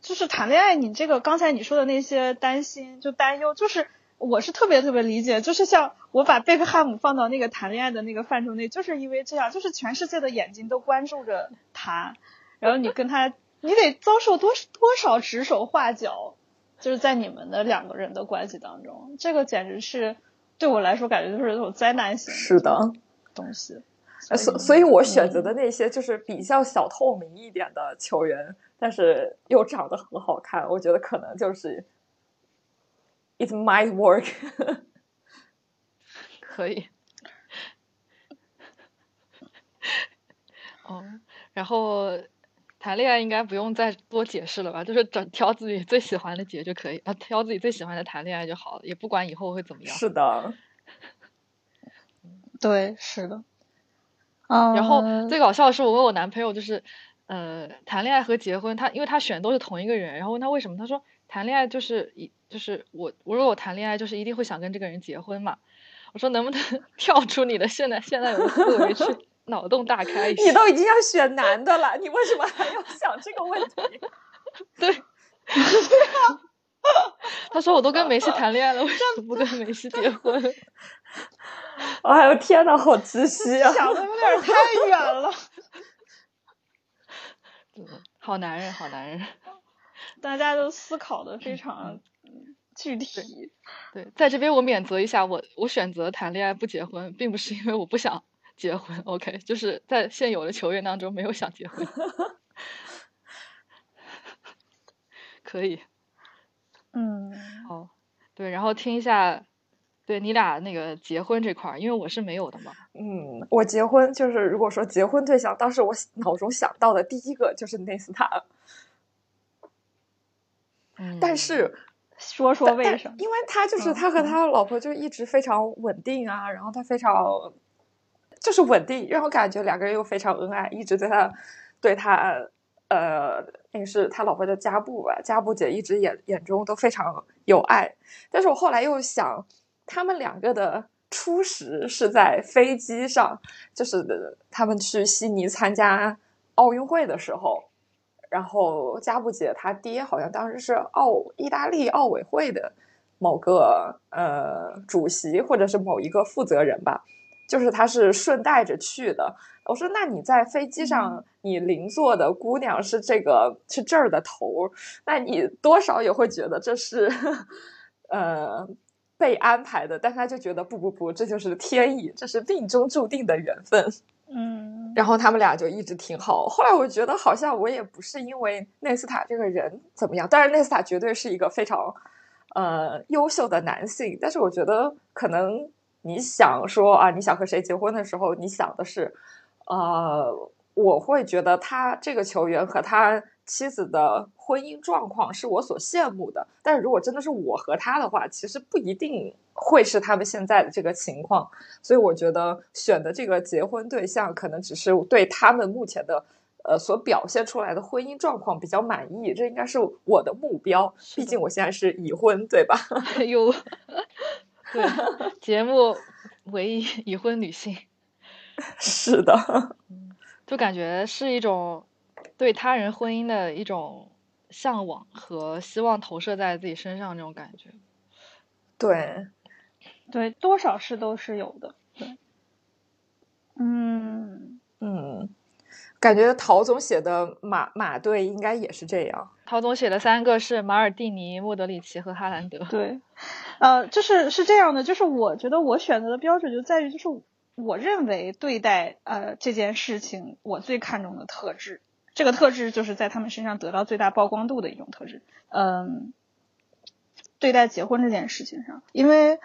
就是谈恋爱，你这个刚才你说的那些担心就担忧，就是我是特别特别理解，就是像我把贝克汉姆放到那个谈恋爱的那个范畴内，就是因为这样，就是全世界的眼睛都关注着他，然后你跟他，你得遭受多多少指手画脚，就是在你们的两个人的关系当中，这个简直是对我来说感觉就是那种灾难性是的，东西。呃所所以，我选择的那些就是比较小透明一点的球员，但是又长得很好看，我觉得可能就是 it might work。可以。哦，然后谈恋爱应该不用再多解释了吧？就是找挑自己最喜欢的结就可以，啊，挑自己最喜欢的谈恋爱就好了，也不管以后会怎么样。是的，对，是的。嗯，然后最搞笑的是，我问我男朋友，就是呃，谈恋爱和结婚，他因为他选都是同一个人，然后问他为什么，他说谈恋爱就是一就是我我如果我谈恋爱就是一定会想跟这个人结婚嘛。我说能不能 跳出你的现在现在有的思维去 脑洞大开一下？你都已经要选男的了，你为什么还要想这个问题？对，他说我都跟梅西谈恋爱了，为什么不跟梅西结婚？哎呦天呐，好窒息啊！想的有点太远了。好男人，好男人。大家都思考的非常具体。对，在这边我免责一下，我我选择谈恋爱不结婚，并不是因为我不想结婚，OK，就是在现有的球员当中没有想结婚。可以。嗯。好，对，然后听一下。对你俩那个结婚这块儿，因为我是没有的嘛。嗯，我结婚就是如果说结婚对象，当时我脑中想到的第一个就是内斯塔。嗯，但是说说为什么？因为他就是他和他老婆就一直非常稳定啊，然后他非常就是稳定，让我感觉两个人又非常恩爱，一直对他对他呃，那个是他老婆叫加布吧，加布姐一直眼眼中都非常有爱。但是我后来又想。他们两个的初识是在飞机上，就是他们去悉尼参加奥运会的时候，然后加布姐她爹好像当时是奥意大利奥委会的某个呃主席或者是某一个负责人吧，就是他是顺带着去的。我说那你在飞机上，你邻座的姑娘是这个是这儿的头，那你多少也会觉得这是呃。被安排的，但他就觉得不不不，这就是天意，这是命中注定的缘分。嗯，然后他们俩就一直挺好。后来我觉得好像我也不是因为内斯塔这个人怎么样，但是内斯塔绝对是一个非常呃优秀的男性。但是我觉得可能你想说啊，你想和谁结婚的时候，你想的是呃，我会觉得他这个球员和他。妻子的婚姻状况是我所羡慕的，但是如果真的是我和他的话，其实不一定会是他们现在的这个情况。所以我觉得选的这个结婚对象，可能只是对他们目前的呃所表现出来的婚姻状况比较满意，这应该是我的目标。毕竟我现在是已婚，对吧？有 对节目唯一已婚女性，是的，就感觉是一种。对他人婚姻的一种向往和希望投射在自己身上，那种感觉，对，对，多少是都是有的，对，嗯嗯，感觉陶总写的马马队应该也是这样。陶总写的三个是马尔蒂尼、莫德里奇和哈兰德。对，呃，就是是这样的，就是我觉得我选择的标准就在于，就是我认为对待呃这件事情我最看重的特质。这个特质就是在他们身上得到最大曝光度的一种特质。嗯，对待结婚这件事情上，因为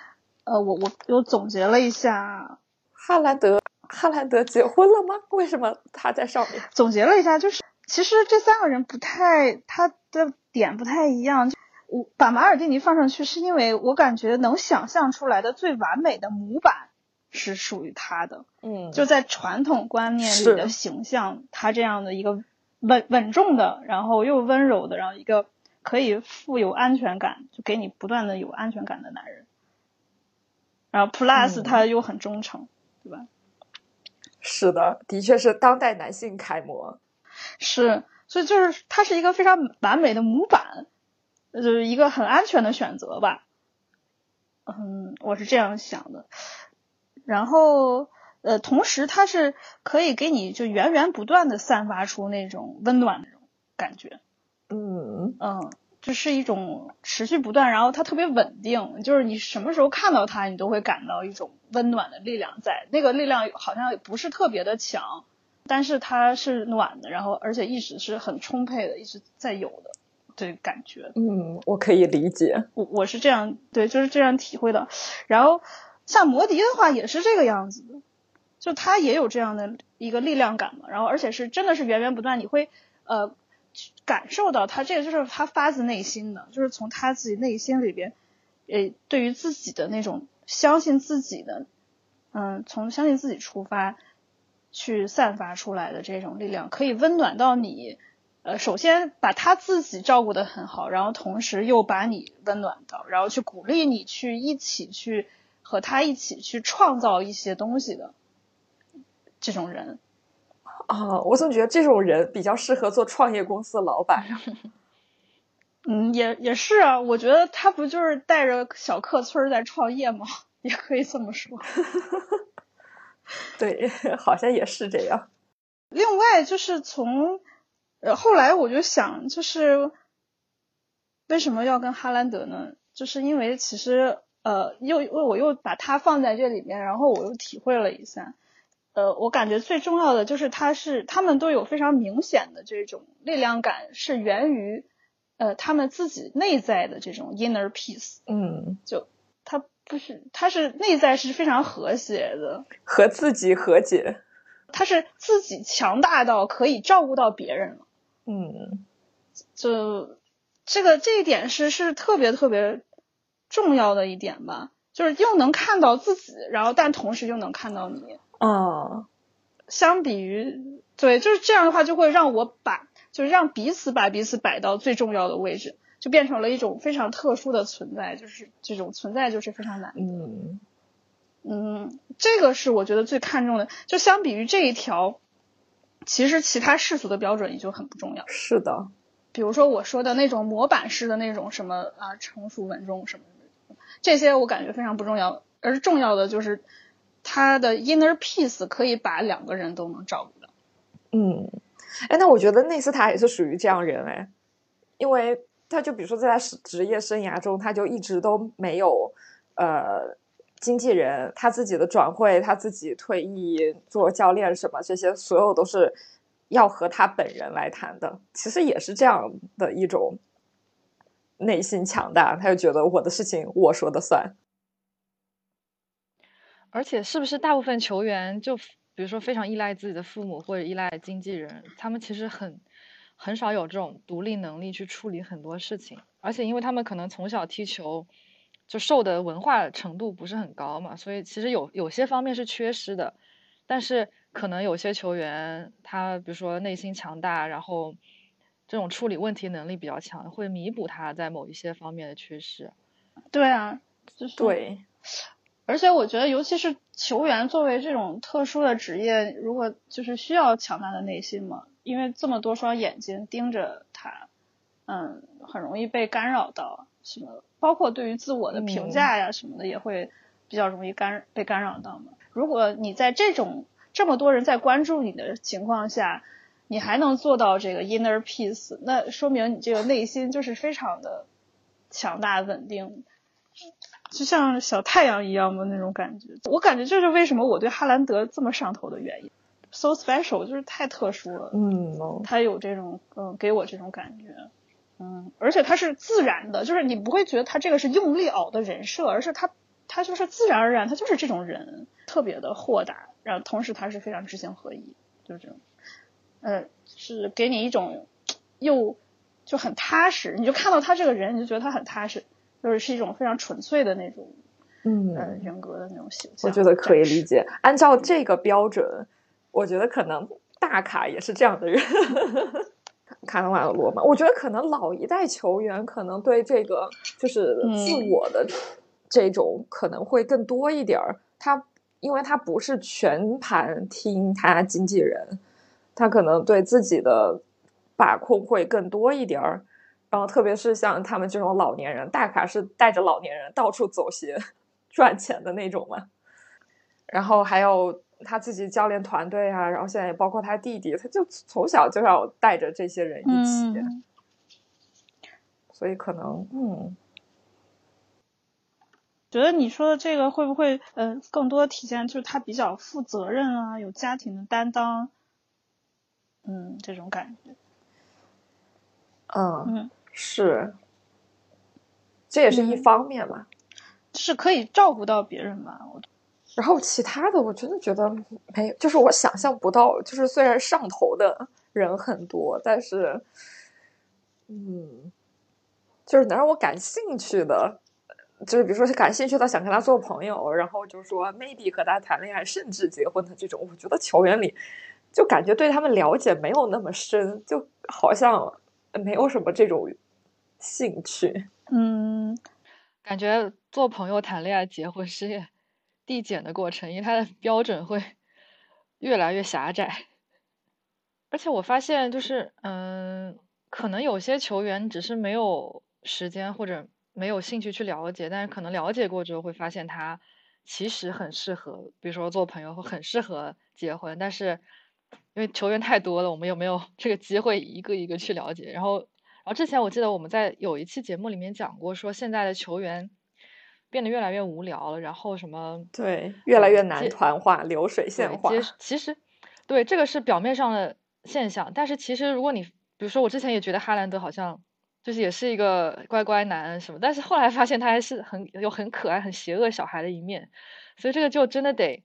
呃，我我我总结了一下，哈兰德哈兰德结婚了吗？为什么他在上面？总结了一下，就是其实这三个人不太他的点不太一样。我把马尔蒂尼放上去，是因为我感觉能想象出来的最完美的模板是属于他的。嗯，就在传统观念里的形象，他这样的一个。稳稳重的，然后又温柔的，然后一个可以富有安全感，就给你不断的有安全感的男人。然后 plus 他又很忠诚，对吧？是的，的确是当代男性楷模。是，所以就是他是一个非常完美的模板，就是一个很安全的选择吧。嗯，我是这样想的。然后。呃，同时它是可以给你就源源不断的散发出那种温暖的那种感觉，嗯嗯，就是一种持续不断，然后它特别稳定，就是你什么时候看到它，你都会感到一种温暖的力量在，那个力量好像不是特别的强，但是它是暖的，然后而且一直是很充沛的，一直在有的，对感觉，嗯，我可以理解，我我是这样，对，就是这样体会的，然后像摩迪的话也是这个样子的。就他也有这样的一个力量感嘛，然后而且是真的是源源不断，你会呃感受到他这个就是他发自内心的，就是从他自己内心里边，呃对于自己的那种相信自己的，嗯从相信自己出发，去散发出来的这种力量，可以温暖到你。呃，首先把他自己照顾得很好，然后同时又把你温暖到，然后去鼓励你去一起去和他一起去创造一些东西的这种人。啊，我总觉得这种人比较适合做创业公司的老板。嗯，也也是啊，我觉得他不就是带着小客村在创业吗？也可以这么说。对，好像也是这样。另外，就是从呃后来我就想，就是为什么要跟哈兰德呢？就是因为其实呃，又我又把他放在这里面，然后我又体会了一下。呃，我感觉最重要的就是他是他们都有非常明显的这种力量感，是源于呃他们自己内在的这种 inner peace。嗯，就他不是，他是内在是非常和谐的，和自己和解。他是自己强大到可以照顾到别人了。嗯，就这个这一点是是特别特别重要的一点吧，就是又能看到自己，然后但同时又能看到你。啊，相比于对，就是这样的话，就会让我把，就是让彼此把彼此摆到最重要的位置，就变成了一种非常特殊的存在，就是这种存在就是非常难。嗯嗯，这个是我觉得最看重的。就相比于这一条，其实其他世俗的标准也就很不重要。是的，比如说我说的那种模板式的那种什么啊成熟稳重什么的，这些我感觉非常不重要，而重要的就是。他的 inner peace 可以把两个人都能照顾到。嗯，哎，那我觉得内斯塔也是属于这样人哎，因为他就比如说在他职业生涯中，他就一直都没有呃经纪人，他自己的转会，他自己退役做教练什么这些，所有都是要和他本人来谈的。其实也是这样的一种内心强大，他就觉得我的事情我说的算。而且，是不是大部分球员就比如说非常依赖自己的父母或者依赖经纪人，他们其实很很少有这种独立能力去处理很多事情。而且，因为他们可能从小踢球就受的文化程度不是很高嘛，所以其实有有些方面是缺失的。但是，可能有些球员他比如说内心强大，然后这种处理问题能力比较强，会弥补他在某一些方面的缺失。对啊，就是对。而且我觉得，尤其是球员作为这种特殊的职业，如果就是需要强大的内心嘛，因为这么多双眼睛盯着他，嗯，很容易被干扰到什么，包括对于自我的评价呀什么的，也会比较容易干被干扰到嘛。如果你在这种这么多人在关注你的情况下，你还能做到这个 inner peace，那说明你这个内心就是非常的强大稳定。就像小太阳一样的那种感觉，我感觉这是为什么我对哈兰德这么上头的原因。So special 就是太特殊了，嗯，他有这种，嗯，给我这种感觉，嗯，而且他是自然的，就是你不会觉得他这个是用力熬的人设，而是他他就是自然而然，他就是这种人，特别的豁达，然后同时他是非常知行合一，就是这种，呃，是给你一种又就很踏实，你就看到他这个人，你就觉得他很踏实。就是是一种非常纯粹的那种，嗯，人格的那种形象。我觉得可以理解。按照这个标准，我觉得可能大卡也是这样的人。卡纳瓦罗嘛，我觉得可能老一代球员可能对这个就是自我的这种可能会更多一点儿。他因为他不是全盘听他经纪人，他可能对自己的把控会更多一点儿。然后，特别是像他们这种老年人，大卡是带着老年人到处走鞋赚钱的那种嘛。然后还有他自己教练团队啊，然后现在也包括他弟弟，他就从小就要带着这些人一起。所以可能，嗯，觉得你说的这个会不会，呃，更多体现就是他比较负责任啊，有家庭的担当，嗯，这种感觉。嗯嗯。是，这也是一方面嘛，就是可以照顾到别人嘛。我，然后其他的我真的觉得没有，就是我想象不到，就是虽然上头的人很多，但是，嗯，就是能让我感兴趣的就是比如说是感兴趣的，想跟他做朋友，然后就说 maybe 和他谈恋爱，甚至结婚的这种，我觉得球员里就感觉对他们了解没有那么深，就好像没有什么这种兴趣。嗯，感觉做朋友、谈恋爱、结婚是递减的过程，因为它的标准会越来越狭窄。而且我发现，就是嗯，可能有些球员只是没有时间或者没有兴趣去了解，但是可能了解过之后会发现他其实很适合，比如说做朋友或很适合结婚。但是因为球员太多了，我们有没有这个机会一个一个去了解？然后，后之前我记得我们在有一期节目里面讲过，说现在的球员变得越来越无聊了，然后什么对，越来越接男团化、流水线化。其实对这个是表面上的现象，但是其实如果你比如说我之前也觉得哈兰德好像就是也是一个乖乖男什么，但是后来发现他还是很有很可爱、很邪恶小孩的一面，所以这个就真的得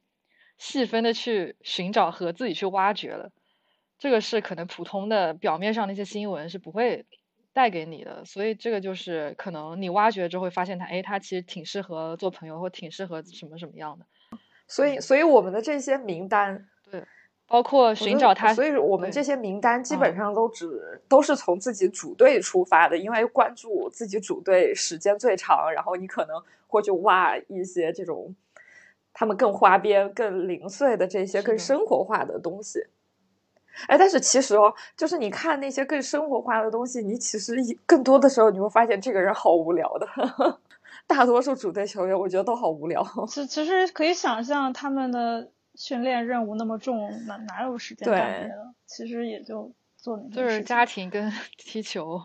细分的去寻找和自己去挖掘了。这个是可能普通的表面上那些新闻是不会带给你的，所以这个就是可能你挖掘之后会发现他，哎，他其实挺适合做朋友，或挺适合什么什么样的。所以，所以我们的这些名单，对包括寻找他，所以我们这些名单基本嗯。上都只、都是从自己主队出发的，因为关注自己主队时间最长，然后你可能会去挖一些这种他们更花边、更零碎的这些更生活化的东西。哎，但是其实哦，就是你看那些更生活化的东西，你其实更多的时候你会发现这个人好无聊的。大多数主队球员，我觉得都好无聊。其其实可以想象他们的训练任务那么重，哪哪有时间干对别的？其实也就做那就是家庭跟踢球。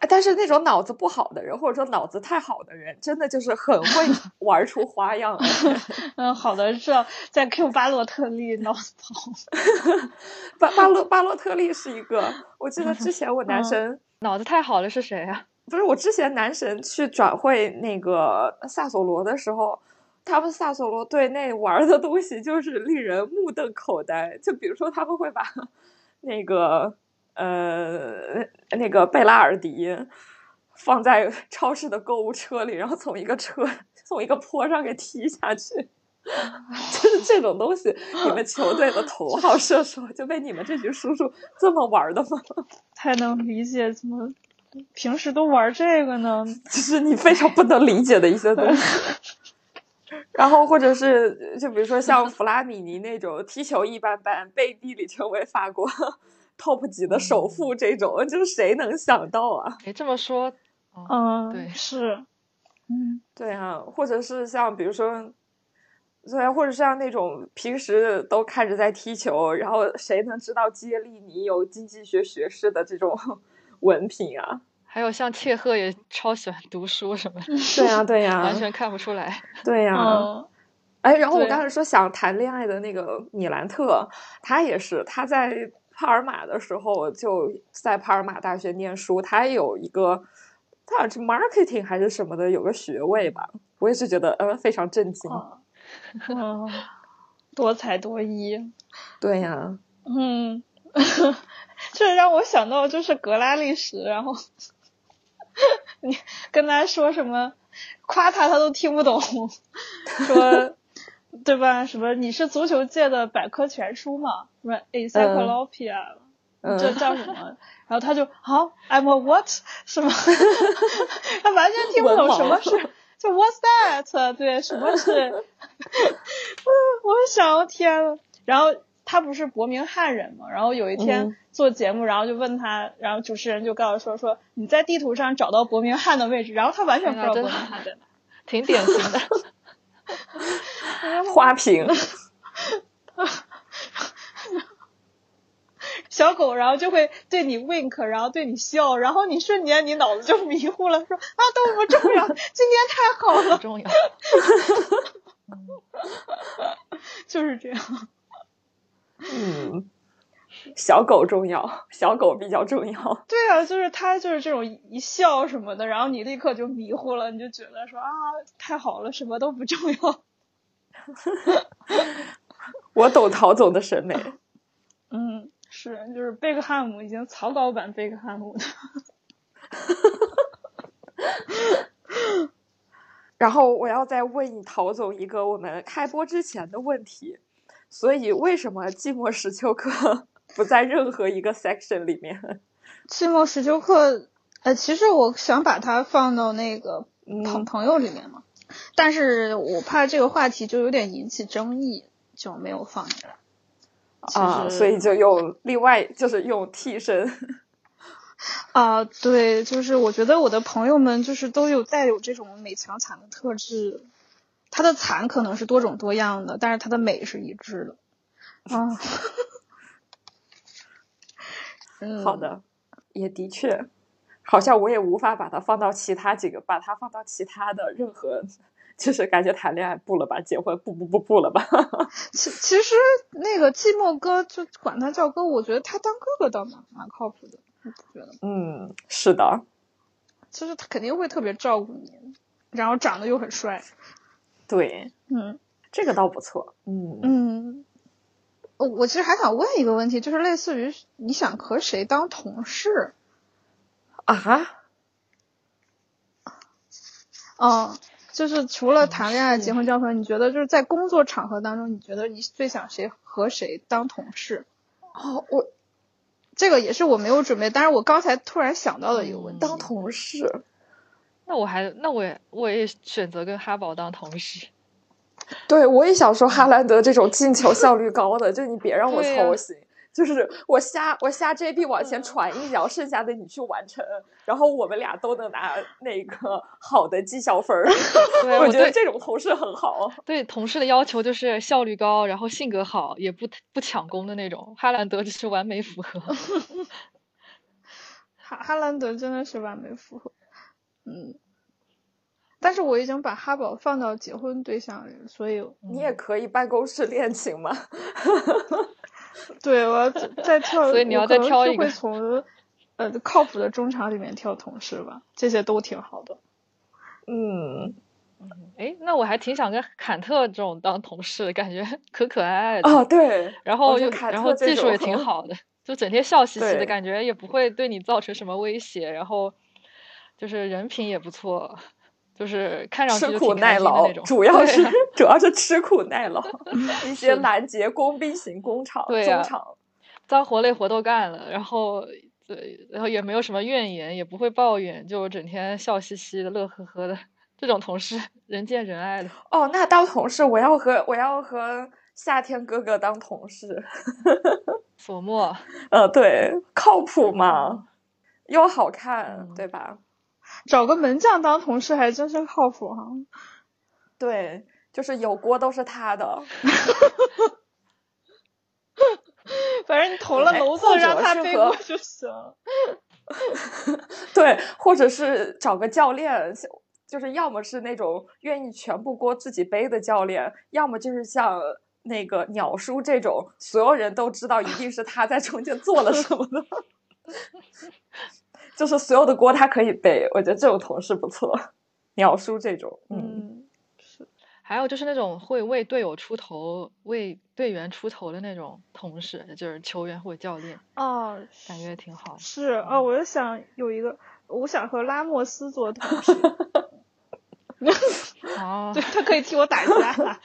哎但是那种脑子不好的人，或者说脑子太好的人，真的就是很会 玩出花样。嗯，好的，知道在 Q 巴洛特利脑子不好。巴巴洛巴洛特利是一个，我记得之前我男嗯神、脑子太好了是谁啊？不是我之前男神去转会那个萨索罗的时候，他们萨索罗队内玩的东西就是令人目瞪口呆。就比如说他们会把那个呃那个贝拉尔迪放在超市的购物车里，然后从一个车从一个坡上给踢下去。就是这种东西，你们球队的头号射手就被你们这群叔叔这么玩的吗？太能理解怎么平时都玩这个呢？就是你非常不能理解的一些东西。然后或者是就比如说像弗拉米尼那种踢球一般般，背地里成为法国 top 级的首富这种，就是谁能想到啊？哎，这么说，哦，嗯，对是，嗯，对啊，或者是像比如说，对啊，或者像那种平时都看着在踢球，然后谁能知道接力你有经济学学士的这种 文凭啊？还有像切赫也超喜欢读书什么的，对呀、对呀、完全看不出来。对呀、嗯，哎，然后我刚才说想谈恋爱的那个米兰特，他也是他在帕尔马的时候就在帕尔马大学念书，他也有一个他好像是 marketing 还是什么的，有个学位吧。我也是觉得呃非常震惊。多才多艺，对呀、嗯，这让我想到就是格拉利什，然后 你跟他说什么，夸他他都听不懂，说对吧？什么你是足球界的百科全书嘛？什么 encyclopedia，、嗯这叫什么？然后他就啊，I'm a what？什么？他完全听不懂什么是，就 What's that？对，什么是？我想，天呐，然后他不是伯明翰人嘛，然后有一天嗯做节目，然后就问他，然后主持人就告诉说说你在地图上找到伯明翰的位置，然后他完全不知道伯明翰在哪。挺典型的。花瓶，小狗，然后就会对你 wink，然后对你笑，然后你瞬间你脑子就迷糊了，说啊都不重要，今天太好不了，重要。就是这样。嗯，小狗重要，小狗比较重要。对啊，就是他就是这种一笑什么的，然后你立刻就迷糊了，你就觉得说啊太好了，什么都不重要。我懂陶总的审美。嗯，是，就是贝克汉姆已经草稿版贝克汉姆的。然后我要再问你陶总一个我们开播之前的问题，所以为什么寂寞石丘克不在任何一个 section 里面？寂寞石丘克，呃，其实我想把它放到那个朋朋友里面嘛，但是我怕这个话题就有点引起争议，就没有放进来。啊，所以就用另外就是用替身。啊，对，就是我觉得我的朋友们就是都有带有这种美强惨的特质，他的惨可能是多种多样的，但是他的美是一致的。啊，嗯，好的，也的确，好像我也无法把它放到其他几个，把它放到其他的任何，就是感觉谈恋爱不了吧，结婚不不不不了吧。其其实那个寂寞哥就管他叫哥，我觉得他当哥哥倒蛮蛮靠谱的。觉得。嗯，是的，其实他肯定会特别照顾你，然后长得又很帅，对，嗯，这个倒不错，嗯。嗯，我我其实还想问一个问题，就是类似于你想和谁当同事啊？哦，就是除了谈恋爱、结婚、交朋友，你觉得就是在工作场合当中，你觉得你最想谁和谁当同事？哦，我。这个也是我没有准备，但是我刚才突然想到的一个问题。当同事，那我还那我也我也选择跟哈宝当同事。对，我也想说哈兰德这种进球效率高的，就你别让我操心。就是我瞎我瞎 JB 往前传一脚，剩下的你去完成，然后我们俩都能拿那个好的绩效分儿。我觉得这种同事很好。对同事的要求就是效率高，然后性格好，也不不抢功的那种。哈兰德就是完美符合。哈哈兰德真的是完美符合。嗯，但是我已经把哈宝放到结婚对象里，所以你也可以办公室恋情嘛。对，我要再挑，所以你要再挑一个。会从呃靠谱的中场里面挑同事吧，这些都挺好的。嗯，哎，那我还挺想跟坎特这种当同事，感觉可可爱爱的。哦，对。然后又然后技术也挺 好的，就整天笑嘻嘻的感觉，也不会对你造成什么威胁。然后就是人品也不错。就是看上去吃苦耐劳，主要是 主要是吃苦耐劳，一些拦截工兵型工厂中厂，脏活累活都干了，然后对，然后也没有什么怨言，也不会抱怨，就整天笑嘻嘻的、乐呵呵的，这种同事人见人爱的。哦，那当同事，我要和我要和夏天哥哥当同事。索莫，呃，对，靠谱嘛，又好看，对吧？找个门将当同事还真是靠谱哈。对，就是有锅都是他的。反正你投了楼子，让他背锅就行。对，或者是找个教练，就是要么是那种愿意全部锅自己背的教练，要么就是像那个鸟叔这种，所有人都知道一定是他在中间做了什么的。就是所有的锅他可以背，我觉得这种同事不错。鸟叔这种，嗯，是。还有就是那种会为队友出头、为队员出头的那种同事，就是球员或者教练。哦，感觉挺好。是啊，我就想有一个，我想和拉莫斯做同 事。哦，对他可以替我打架。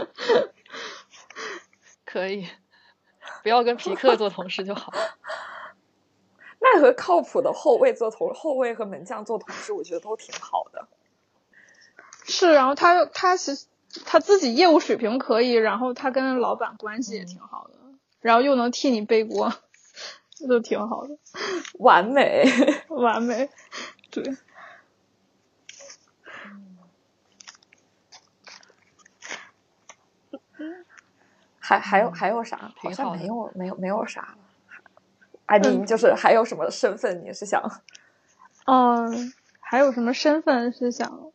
可以，不要跟皮克做同事就好。那和靠谱的后卫做同后卫和门将做同事，我觉得都挺好的。是，然后他他其实他自己业务水平可以，然后他跟老板关系也挺好的，然后又能替你背锅，这都挺好的。完美，完美，对。还还有还有啥？好像没有没有没有啥了。哎，您就是还有什么身份？你是想？嗯，还有什么身份是想？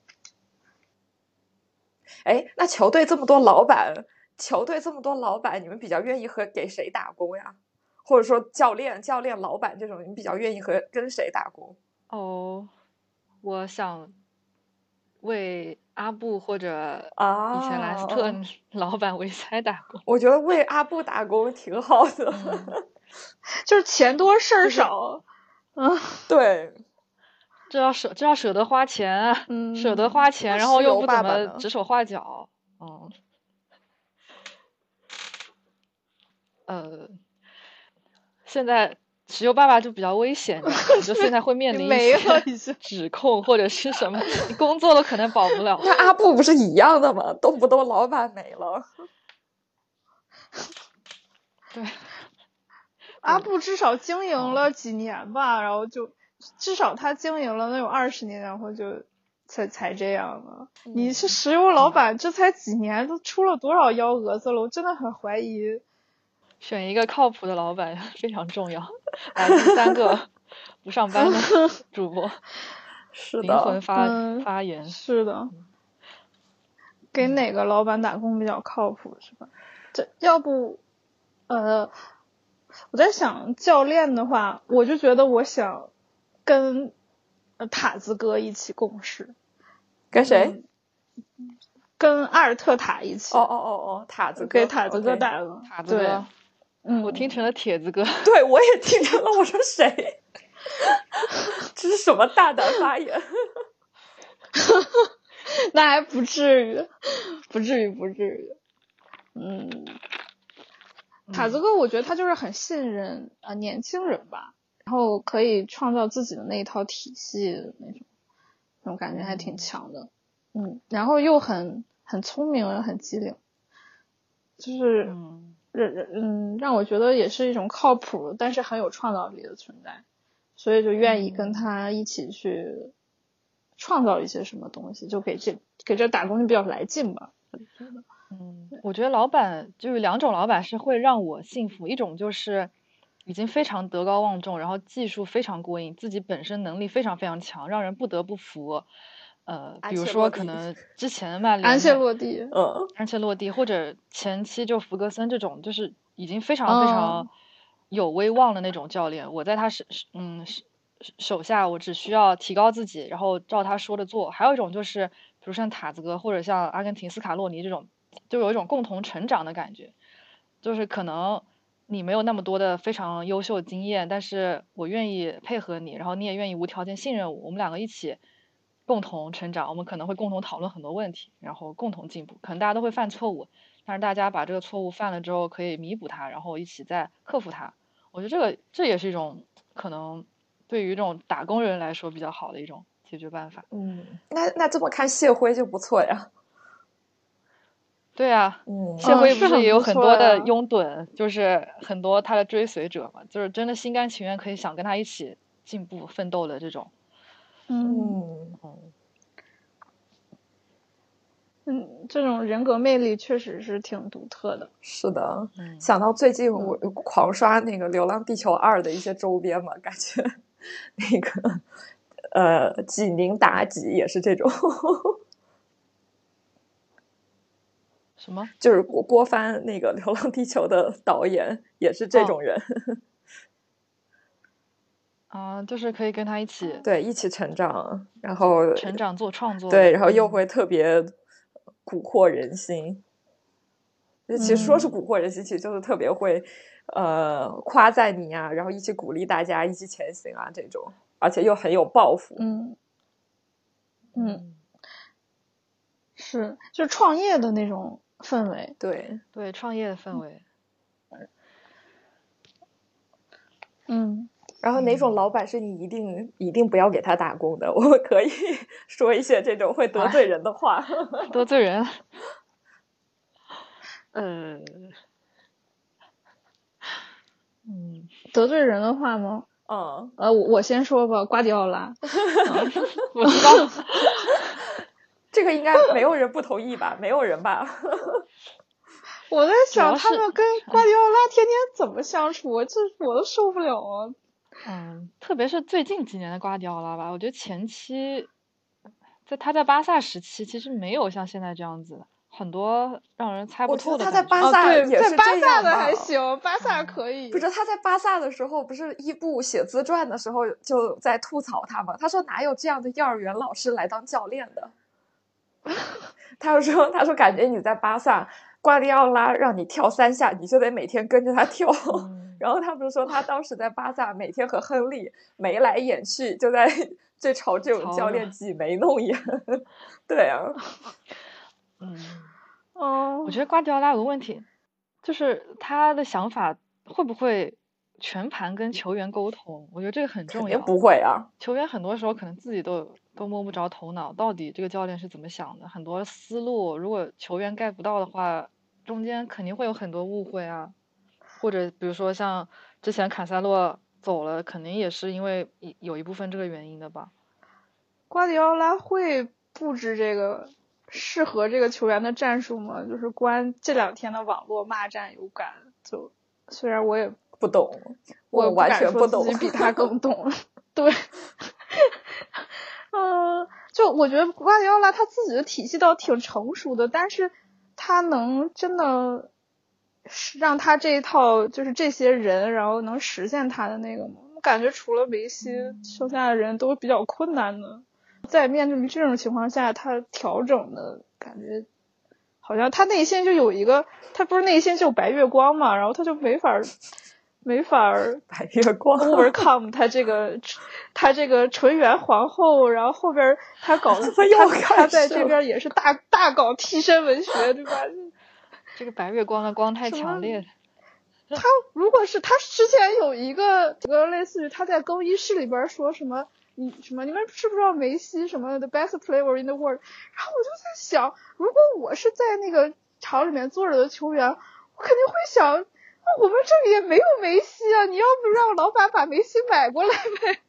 哎，那球队这么多老板，球队这么多老板，你们比较愿意和给谁打工呀？或者说教练、教练、老板这种，你比较愿意和跟谁打工？哦，我想为阿布或者啊以前莱斯特老板维塞打工。我觉得为阿布打工挺好的。就是钱多事儿少，嗯，对，这要舍这要舍得花钱舍得花钱，然后又不怎么指手画脚，嗯，呃，现在石油爸爸就比较危险，就现在会面临一没了些指控或者是什么，你工作了可能保不了。那阿布不是一样的吗？动不动老板没了。对，阿布至少经营了几年吧，然后就至少他经营了能有二十年，然后就才才这样的。你是石油老板，这才几年，都出了多少幺蛾子了？我真的很怀疑。选一个靠谱的老板 非常重要。来第三个 不上班的 主播，是灵魂，发、嗯发言。是的，给哪个老板打工比较靠谱是吧？这要不，呃，我在想教练的话，我就觉得我想跟呃塔子哥一起共事，跟谁？跟阿尔特塔一起，哦哦哦哦，塔子哥给塔子哥工。对塔子哥，嗯，我听成了铁子哥。对，我也听成了。我说谁？这是什么大胆发言？那还不至于，不至于，不至于。嗯，塔子哥，我觉得他就是很信任啊、呃年轻人吧，然后可以创造自己的那一套体系的那种，那种感觉还挺强的。嗯，然后又很很聪明，又很机灵，就是嗯让嗯让我觉得也是一种靠谱，但是很有创造力的存在，所以就愿意跟他一起去创造一些什么东西，就给这给这打工就比较来劲吧。嗯，我觉得老板就是两种老板是会让我信服，一种就是已经非常德高望重，然后技术非常过硬，自己本身能力非常非常强，让人不得不服。呃，比如说可能 之前曼联安切的洛蒂，嗯，安切洛蒂或者前期就弗格森这种，就是已经非常非常哦有威望的那种教练，我在他手嗯手手下，我只需要提高自己，然后照他说的做。还有一种就是，比如像塔子哥或者像阿根廷斯卡洛尼这种，就有一种共同成长的感觉，就是可能你没有那么多的非常优秀经验，但是我愿意配合你，然后你也愿意无条件信任我，我们两个一起共同成长，我们可能会共同讨论很多问题，然后共同进步。可能大家都会犯错误，但是大家把这个错误犯了之后可以弥补它，然后一起再克服它。我觉得这个这也是一种可能对于这种打工人来说比较好的一种解决办法。嗯，那那这么看谢辉就不错呀。对啊，嗯，谢辉不是也有很多的拥趸，就是很多他的追随者嘛，就是真的心甘情愿可以想跟他一起进步奋斗的这种。嗯嗯，嗯，嗯，这种人格魅力确实是挺独特的。是的。嗯想到最近我狂刷那个《流浪地球二》的一些周边嘛，感觉 那个呃济宁妲己也是这种，什么？就是郭郭帆那个《流浪地球》的导演也是这种人，啊、就是可以跟他一起对，一起成长，然后成长做创作。对，然后又嗯会特别蛊惑人心。就其实说是嗯蛊惑人心，其实就是特别会呃夸赞你啊，然后一起鼓励大家一起前行啊这种，而且又很有抱负。嗯嗯，是，就是创业的那种氛围。对，对创业的氛围。嗯，然后哪种老板是你一定一定不要给他打工的？我们可以 说一些这种会得罪人的话。得罪人。嗯，嗯，得罪人的话吗？嗯，呃，我我先说吧，瓜迪奥拉。我知道。这个应该没有人不同意吧？没有人吧？我在想他们跟瓜迪奥拉天天怎么相处，这我都受不了啊。嗯，特别是最近几年的瓜迪奥拉吧，我觉得前期在他在巴萨时期，其实没有像现在这样子，很多让人猜不透的他在巴萨也在巴萨的还行，巴萨可以。不是他在巴萨的时候，不是伊布写自传的时候就在吐槽他吗？他说哪有这样的幼儿园老师来当教练的？他就说，他说感觉你在巴萨，瓜迪奥拉让你跳三下，你就得每天跟着他跳，嗯然后他不是说他当时在巴萨每天和亨利眉来眼去，就在就朝这种教练挤眉弄眼。对啊，嗯，哦我，觉得瓜迪奥拉有个问题，就是他的想法会不会全盘跟球员沟通？我觉得这个很重要。肯定不会啊。球员很多时候可能自己都都摸不着头脑，到底这个教练是怎么想的，很多思路如果球员 get 不到的话，中间肯定会有很多误会啊。或者比如说像之前坎塞洛走了，肯定也是因为有一部分这个原因的吧。瓜迪奥拉会布置这个适合这个球员的战术吗？就是关这两天的网络骂战有感，就虽然我也不懂，我完全不懂，自己比他更懂。对，嗯，就我觉得瓜迪奥拉他自己的体系倒挺成熟的，但是他能真的是让他这一套就是这些人，然后能实现他的那个吗？我感觉除了梅西，剩下的人都比较困难的。在面对这种情况下，他调整的感觉。好像他内心就有一个，他不是内心就有白月光嘛，然后他就没法没法 白月光 overcome 他这个他这个纯元皇后，然后后边他搞 他他在这边也是大大搞替身文学，对吧？这个白月光的光太强烈了。他如果是他之前有一个这个类似于他在更衣室里边说什么。你什么？你们知不知道梅西什么 the best player in the world？然后我就在想，如果我是在那个场里面坐着的球员，我肯定会想，啊，我们这里也没有梅西啊，你要不让老板把梅西买过来呗？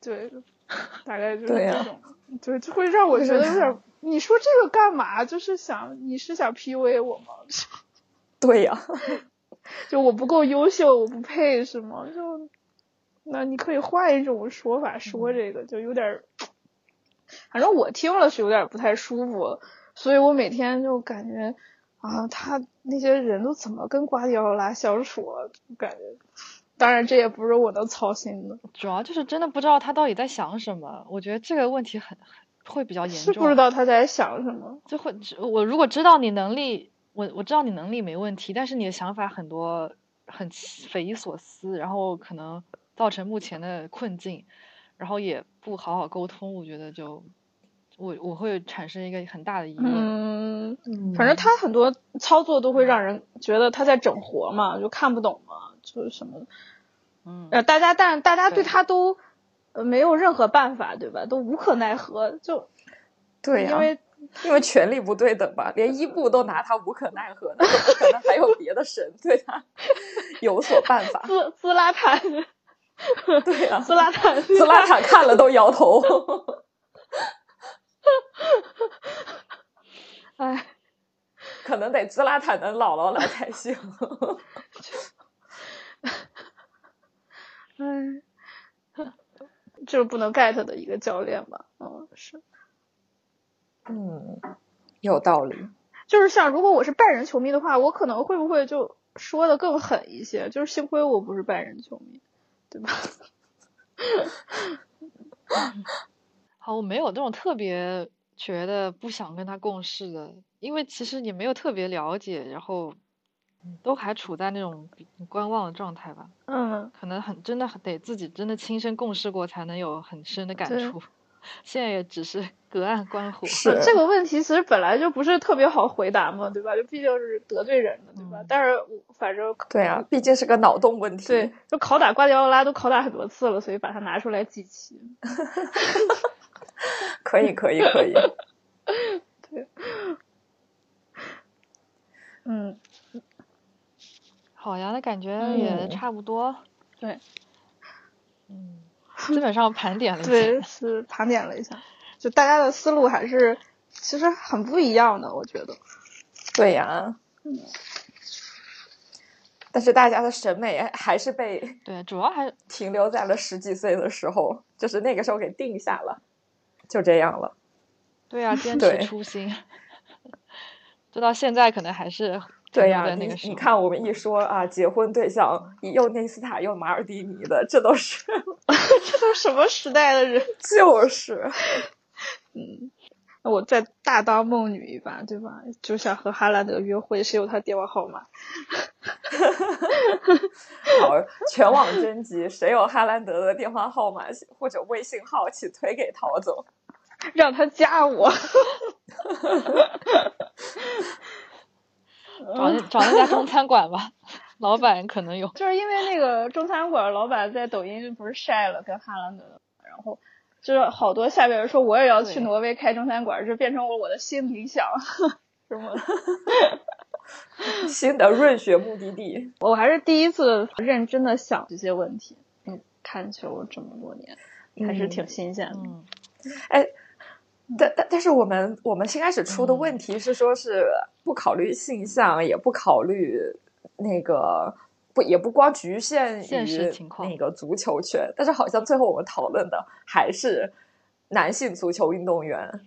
对，大概就是这种，对，就会让我觉得有点，你说这个干嘛？就是想你是想 PUA 我吗？对呀、啊，就我不够优秀，我不配是吗？就。那你可以换一种说法说这个，就有点，反正我听了是有点不太舒服，所以我每天就感觉啊，他那些人都怎么跟瓜迪奥拉相处啊？感觉，当然这也不是我能操心的，主要就是真的不知道他到底在想什么。我觉得这个问题很会比较严重，是不知道他在想什么，就会我如果知道你能力，我我知道你能力没问题，但是你的想法很多很匪夷所思，然后可能。造成目前的困境，然后也不好好沟通，我觉得就我我会产生一个很大的疑问。嗯，反正他很多操作都会让人觉得他在整活嘛，就看不懂嘛，就是什么，嗯，呃，大家但大家对他都呃没有任何办法，对吧？都无可奈何，就 对呀、啊，因为因为权力不对等吧，连伊布都拿他无可奈何，那怎么可能还有别的神对他 有所办法？斯斯拉坦。对呀、啊，斯拉坦，斯拉坦看了都摇头。哎，可能得兹拉坦的姥姥来才行。哎，就是不能 get 的一个教练吧？嗯，是。嗯，有道理。就是像如果我是拜仁球迷的话，我可能会不会就说的更狠一些？就是幸亏我不是拜仁球迷。对吧？好，我没有这种特别觉得不想跟他共事的，因为其实也没有特别了解，然后都还处在那种观望的状态吧。嗯，可能很真的得自己真的亲身共事过，才能有很深的感触。现在也只是隔岸观火。是这个问题其实本来就不是特别好回答嘛，对吧？就毕竟是得罪人的，对吧？嗯、但是反正对啊，毕竟是个脑洞问题。对，就拷打瓜迪奥拉都拷打很多次了，所以把它拿出来记起。可以，可以，可以。对，嗯，好呀，那感觉也差不多。嗯、对，嗯。基本上盘点了一下，对，是盘点了一下，就大家的思路还是其实很不一样的，我觉得。对呀，嗯，但是大家的审美还是被对，主要还停留在了十几岁的时候，就是那个时候给定下了，就这样了。对啊，坚持初心，直到现在可能还是。对呀、啊，你你看我们一说啊，结婚对象又内斯塔又马尔蒂尼的，这都是 这都什么时代的人？就是，嗯，那我再大当梦女一把，对吧？就想和哈兰德约会，谁有他电话号码？好，全网征集，谁有哈兰德的电话号码或者微信号，请推给陶总，让他加我。找那找那家中餐馆吧，老板可能有。就是因为那个中餐馆老板在抖音不是晒了跟哈兰德，然后就是好多下边人说我也要去挪威开中餐馆，就变成我我的新理想，是吗？新的润学目的地。我还是第一次认真的想这些问题。嗯，看球这么多年，还是挺新鲜的。嗯，哎。但但但是我们我们新开始出的问题是说是不考虑性向，也不考虑那个不也不光局限于那个足球圈，但是好像最后我们讨论的还是男性足球运动员，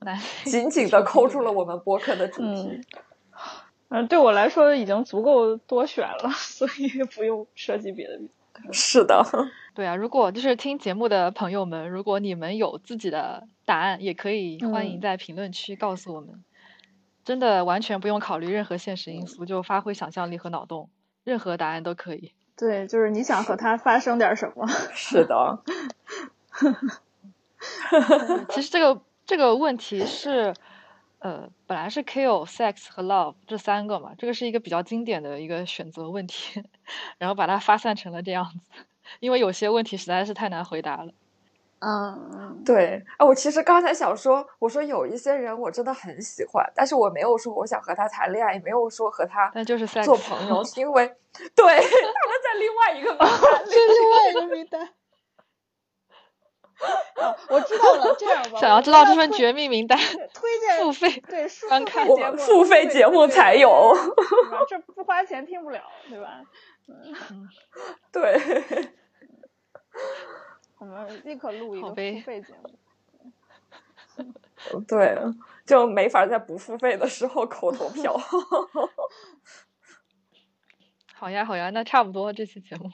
男紧紧的扣住了我们播客的主题。嗯，对我来说已经足够多选了，所以不用涉及别的。是的，对啊，如果就是听节目的朋友们，如果你们有自己的答案，也可以欢迎在评论区告诉我们。真的完全不用考虑任何现实因素，就发挥想象力和脑洞，任何答案都可以。对，就是你想和他发生点什么。是的。其实这个这个问题是。呃，本来是 kill、sex 和 love 这三个嘛，这个是一个比较经典的一个选择问题，然后把它发散成了这样子，因为有些问题实在是太难回答了。嗯，对，啊，我其实刚才想说，我说有一些人我真的很喜欢，但是我没有说我想和他谈恋爱，也没有说和他那就是做朋友，是因为对 他们在另外一个名单，是另外一个名单。我知道了，这样吧。想要知道这份绝密名单，推荐付费对 观看节目，付费节目才有。这不花钱听不了，对吧？嗯，对。我们立刻录一个付费节目。对，就没法在不付费的时候口投票。好呀，好呀，那差不多这期节目。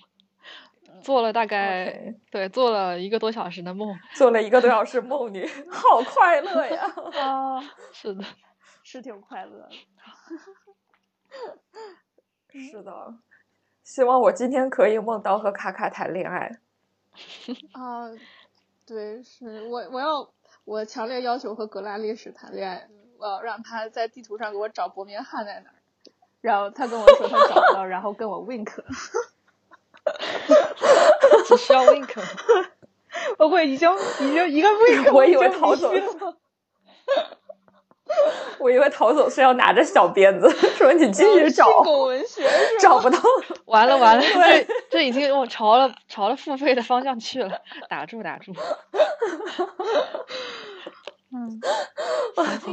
做了大概对，做了一个多小时的梦，做了一个多小时梦你，好快乐呀！啊，是的，是挺快乐的。是的，希望我今天可以梦到和卡卡谈恋爱。啊，对，是我我要我强烈要求和格拉利什谈恋爱，我要让他在地图上给我找伯明翰在哪儿，然后他跟我说他找不到，然后跟我 wink。只需要 wink，不会已经已经一个 wink，我以为逃走。了。我以为逃走是要拿着小鞭子说你继续找，狗文学找不到，完了完了，这这已经我朝了朝了付费的方向去了，打住打住。嗯，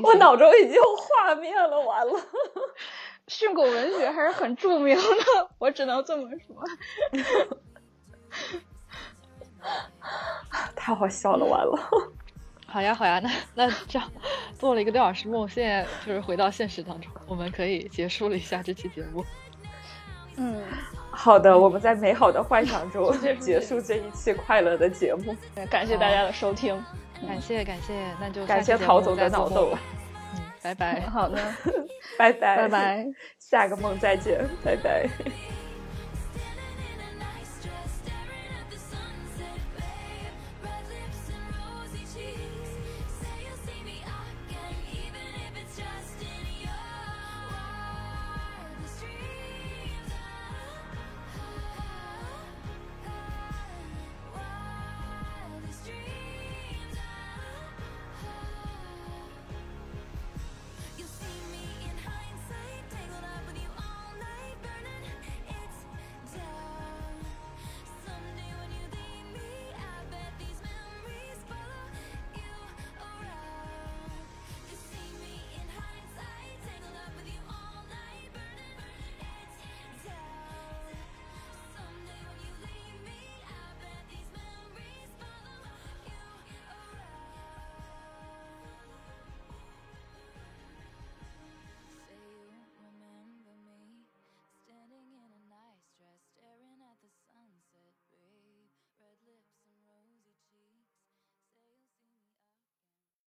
我脑中已经有画面了，完了。训狗文学还是很著名的，我只能这么说。太好笑了，完了。好呀，好呀，那那这样做了一个多小时梦，现在就是回到现实当中，我们可以结束了一下这期节目。嗯，好的，我们在美好的幻想中结束这一期快乐的节目。感谢大家的收听，感谢感谢，那就感谢陶总的脑洞。拜拜，好的，拜拜，拜拜，下个梦再见，拜拜。